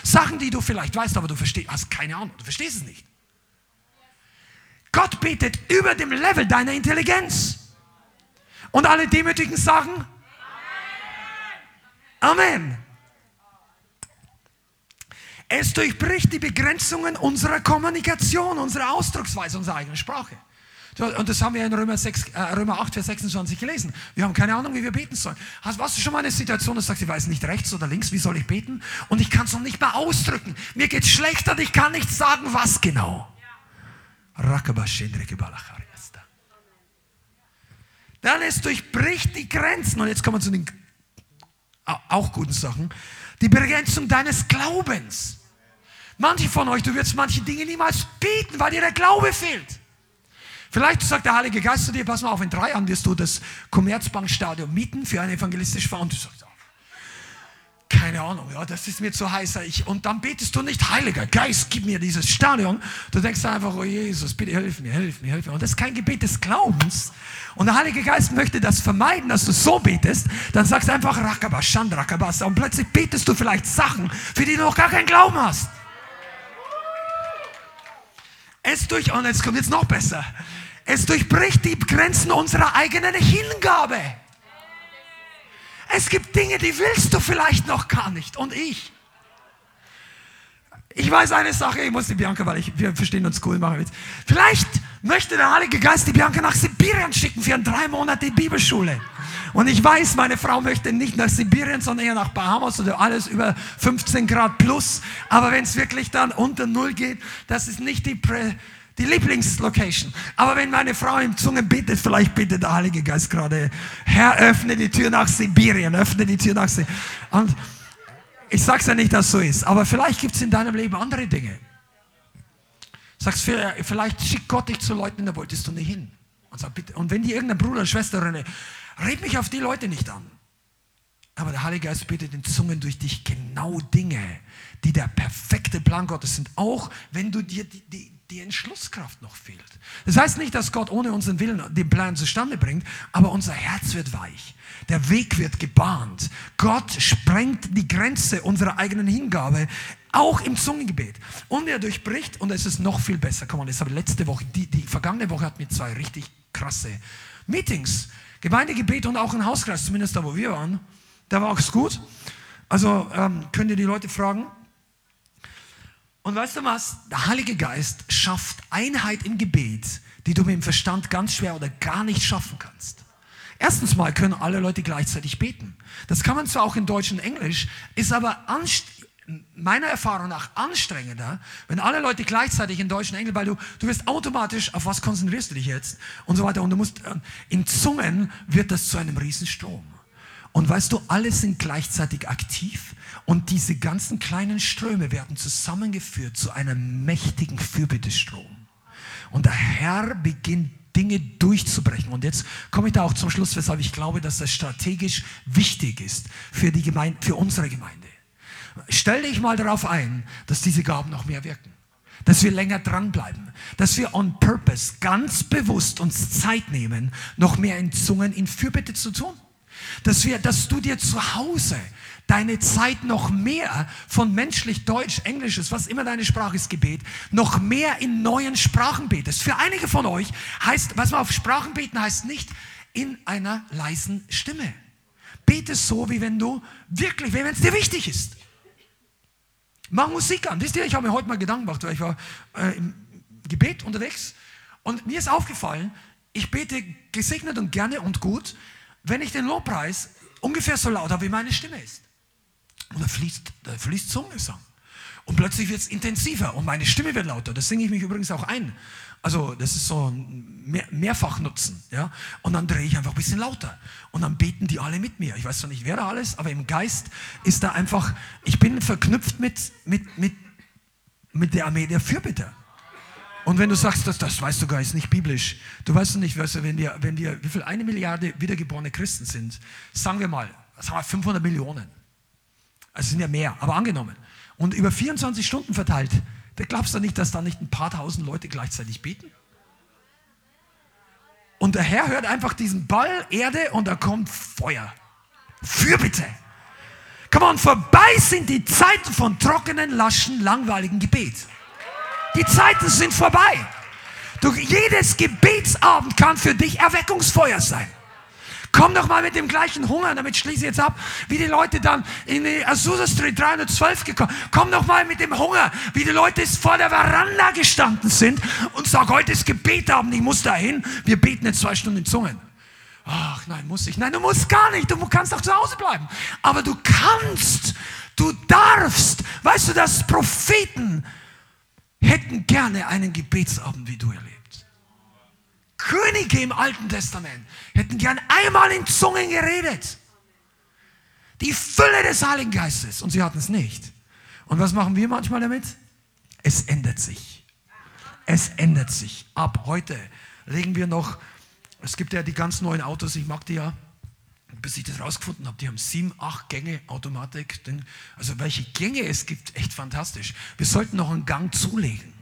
Sachen, die du vielleicht weißt, aber du verstehst, hast keine Ahnung, du verstehst es nicht. Gott betet über dem Level deiner Intelligenz. Und alle Demütigen sagen Amen. Es durchbricht die Begrenzungen unserer Kommunikation, unserer Ausdrucksweise, unserer eigenen Sprache. Und das haben wir in Römer, 6, äh, Römer 8, Vers 26 gelesen. Wir haben keine Ahnung, wie wir beten sollen. Hast, warst du schon mal in einer Situation, dass du sagst, ich weiß nicht rechts oder links, wie soll ich beten? Und ich kann es noch nicht mal ausdrücken. Mir geht es schlechter ich kann nicht sagen, was genau. Dann es durchbricht die Grenzen. Und jetzt kommen wir zu den auch guten Sachen. Die Begrenzung deines Glaubens. Manche von euch, du wirst manche Dinge niemals beten, weil dir der Glaube fehlt. Vielleicht sagt der Heilige Geist zu dir, pass mal auf, in drei Jahren wirst du das Commerzbankstadion mieten für eine evangelistische sagst, keine Ahnung, ja, das ist mir zu heiß. Ich, und dann betest du nicht, Heiliger Geist, gib mir dieses Stadion. Du denkst einfach, oh Jesus, bitte hilf mir, hilf mir, hilf mir. Und das ist kein Gebet des Glaubens. Und der Heilige Geist möchte das vermeiden, dass du so betest. Dann sagst du einfach Rakabas, Shandrakabas. Und plötzlich betest du vielleicht Sachen, für die du noch gar keinen Glauben hast. Es durch, und jetzt kommt jetzt noch besser. Es durchbricht die Grenzen unserer eigenen Hingabe. Es gibt Dinge, die willst du vielleicht noch gar nicht. Und ich. Ich weiß eine Sache, ich muss die Bianca, weil ich, wir verstehen uns cool, machen Witz. Vielleicht möchte der Heilige Geist die Bianca nach Sibirien schicken für eine drei Monate Bibelschule. Und ich weiß, meine Frau möchte nicht nach Sibirien, sondern eher nach Bahamas oder alles über 15 Grad plus. Aber wenn es wirklich dann unter Null geht, das ist nicht die Prä die Lieblingslocation. Aber wenn meine Frau im Zungen betet, vielleicht bittet der Heilige Geist gerade, Herr, öffne die Tür nach Sibirien, öffne die Tür nach Sibirien. Und ich sag's ja nicht, dass so ist, aber vielleicht gibt es in deinem Leben andere Dinge. Sagst, vielleicht schickt Gott dich zu Leuten, da wolltest du nicht hin. Und, sag, bitte, und wenn die irgendein Bruder oder Schwester rennen, red mich auf die Leute nicht an. Aber der Heilige Geist bittet in Zungen durch dich genau Dinge, die der perfekte Plan Gottes sind. Auch wenn du dir die, die, die Entschlusskraft noch fehlt. Das heißt nicht, dass Gott ohne unseren Willen den Plan zustande bringt, aber unser Herz wird weich. Der Weg wird gebahnt. Gott sprengt die Grenze unserer eigenen Hingabe, auch im Zungengebet. Und er durchbricht, und es ist noch viel besser. Komm das habe letzte Woche, die, die vergangene Woche hatten wir zwei richtig krasse Meetings. Gemeindegebet und auch ein Hauskreis, zumindest da, wo wir waren. Da war es gut. Also ähm, könnt ihr die Leute fragen. Und weißt du was? Der Heilige Geist schafft Einheit im Gebet, die du mit dem Verstand ganz schwer oder gar nicht schaffen kannst. Erstens mal können alle Leute gleichzeitig beten. Das kann man zwar auch in Deutsch und Englisch, ist aber meiner Erfahrung nach anstrengender, wenn alle Leute gleichzeitig in Deutsch und Englisch, weil du, du wirst automatisch, auf was konzentrierst du dich jetzt und so weiter. Und du musst, äh, in Zungen wird das zu einem Riesenstrom. Und weißt du, alle sind gleichzeitig aktiv und diese ganzen kleinen Ströme werden zusammengeführt zu einem mächtigen Fürbittestrom. Und der Herr beginnt Dinge durchzubrechen. Und jetzt komme ich da auch zum Schluss, weshalb ich glaube, dass das strategisch wichtig ist für, die Gemeinde, für unsere Gemeinde. Stell dich mal darauf ein, dass diese Gaben noch mehr wirken. Dass wir länger dranbleiben. Dass wir on purpose ganz bewusst uns Zeit nehmen, noch mehr in Zungen in Fürbitte zu tun. Dass, wir, dass du dir zu Hause deine Zeit noch mehr von menschlich, Deutsch, Englisches, was immer deine Sprache ist, Gebet, noch mehr in neuen Sprachen betest. Für einige von euch heißt, was man auf Sprachen beten heißt nicht in einer leisen Stimme. Bete so, wie wenn du wirklich, wenn es dir wichtig ist. Mach Musik an. Wisst ihr, ich habe mir heute mal Gedanken gemacht, weil ich war äh, im Gebet unterwegs und mir ist aufgefallen, ich bete gesegnet und gerne und gut, wenn ich den Lobpreis ungefähr so laut habe, wie meine Stimme ist. Und da fließt, da fließt Zungesang. Und plötzlich wird es intensiver und meine Stimme wird lauter. Das singe ich mich übrigens auch ein. Also das ist so ein Mehr Mehrfachnutzen. Ja? Und dann drehe ich einfach ein bisschen lauter. Und dann beten die alle mit mir. Ich weiß zwar nicht, wer da alles, aber im Geist ist da einfach, ich bin verknüpft mit, mit, mit, mit der Armee der Fürbitter. Und wenn du sagst, das, das weißt du gar, ist nicht biblisch. Du weißt nicht, weißt du, wenn wir, wenn wir, wie viel eine Milliarde wiedergeborene Christen sind, sagen wir mal, sagen wir 500 Millionen. Also sind ja mehr, aber angenommen. Und über 24 Stunden verteilt, da glaubst du nicht, dass da nicht ein paar tausend Leute gleichzeitig beten? Und der Herr hört einfach diesen Ball Erde und da kommt Feuer. Fürbitte. Come on, vorbei sind die Zeiten von trockenen, laschen, langweiligen Gebet. Die Zeiten sind vorbei. Du, jedes Gebetsabend kann für dich Erweckungsfeuer sein. Komm doch mal mit dem gleichen Hunger, damit schließe ich jetzt ab, wie die Leute dann in die Azusa Street 312 gekommen. Komm doch mal mit dem Hunger, wie die Leute vor der Veranda gestanden sind und sagen, heute ist Gebetabend, ich muss dahin. Wir beten jetzt zwei Stunden in Zungen. Ach nein, muss ich. Nein, du musst gar nicht. Du kannst auch zu Hause bleiben. Aber du kannst, du darfst. Weißt du, dass Propheten hätten gerne einen Gebetsabend wie du erlebt. Könige im Alten Testament hätten gern einmal in Zungen geredet. Die Fülle des Heiligen Geistes. Und sie hatten es nicht. Und was machen wir manchmal damit? Es ändert sich. Es ändert sich. Ab heute legen wir noch, es gibt ja die ganz neuen Autos, ich mag die ja, bis ich das rausgefunden habe, die haben sieben, acht Gänge Automatik. Also welche Gänge es gibt, echt fantastisch. Wir sollten noch einen Gang zulegen.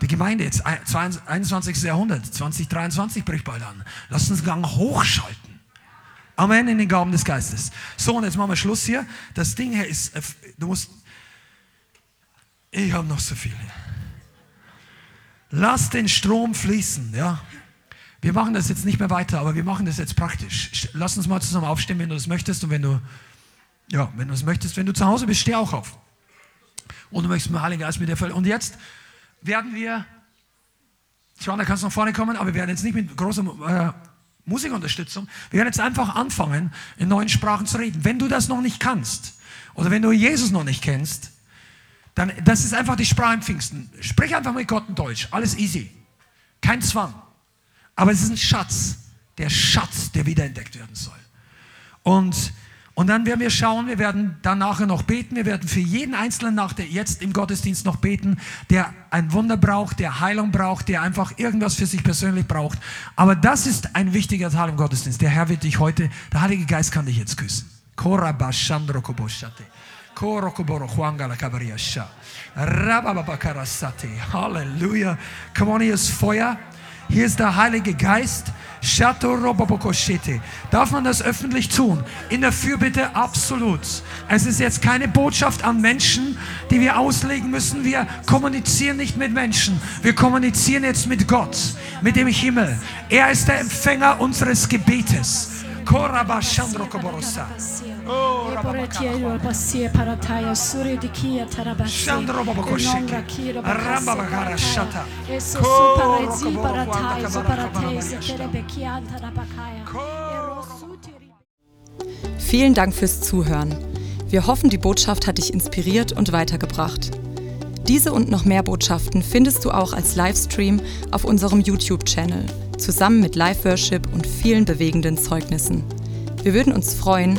Die Gemeinde jetzt, 21. Jahrhundert, 2023 bricht bald an. Lass uns Gang hochschalten. Amen in den Gaben des Geistes. So, und jetzt machen wir Schluss hier. Das Ding hier ist, äh, du musst, ich habe noch so viel. Lass den Strom fließen, ja. Wir machen das jetzt nicht mehr weiter, aber wir machen das jetzt praktisch. Lass uns mal zusammen aufstehen, wenn du das möchtest und wenn du, ja, wenn du es möchtest, wenn du zu Hause bist, steh auch auf. Und du möchtest mit Heiligen Geist mit dir voll. Und jetzt werden wir, Joanna, kannst du nach vorne kommen, aber wir werden jetzt nicht mit großer äh, Musikunterstützung, wir werden jetzt einfach anfangen, in neuen Sprachen zu reden. Wenn du das noch nicht kannst oder wenn du Jesus noch nicht kennst, dann, das ist einfach die Sprache im Pfingsten. Sprich einfach mit Gott in Deutsch, alles easy. Kein Zwang. Aber es ist ein Schatz, der Schatz, der wiederentdeckt werden soll. Und und dann werden wir schauen, wir werden dann nachher noch beten, wir werden für jeden Einzelnen nach der jetzt im Gottesdienst noch beten, der ein Wunder braucht, der Heilung braucht, der einfach irgendwas für sich persönlich braucht. Aber das ist ein wichtiger Teil im Gottesdienst. Der Herr wird dich heute, der Heilige Geist kann dich jetzt küssen. Halleluja. Come on, hier ist Feuer. Hier ist der Heilige Geist. Darf man das öffentlich tun? In der Fürbitte absolut. Es ist jetzt keine Botschaft an Menschen, die wir auslegen müssen. Wir kommunizieren nicht mit Menschen. Wir kommunizieren jetzt mit Gott, mit dem Himmel. Er ist der Empfänger unseres Gebetes. Shandro. Vielen Dank fürs Zuhören. Wir hoffen, die Botschaft hat dich inspiriert und weitergebracht. Diese und noch mehr Botschaften findest du auch als Livestream auf unserem YouTube-Channel, zusammen mit Live-Worship und vielen bewegenden Zeugnissen. Wir würden uns freuen,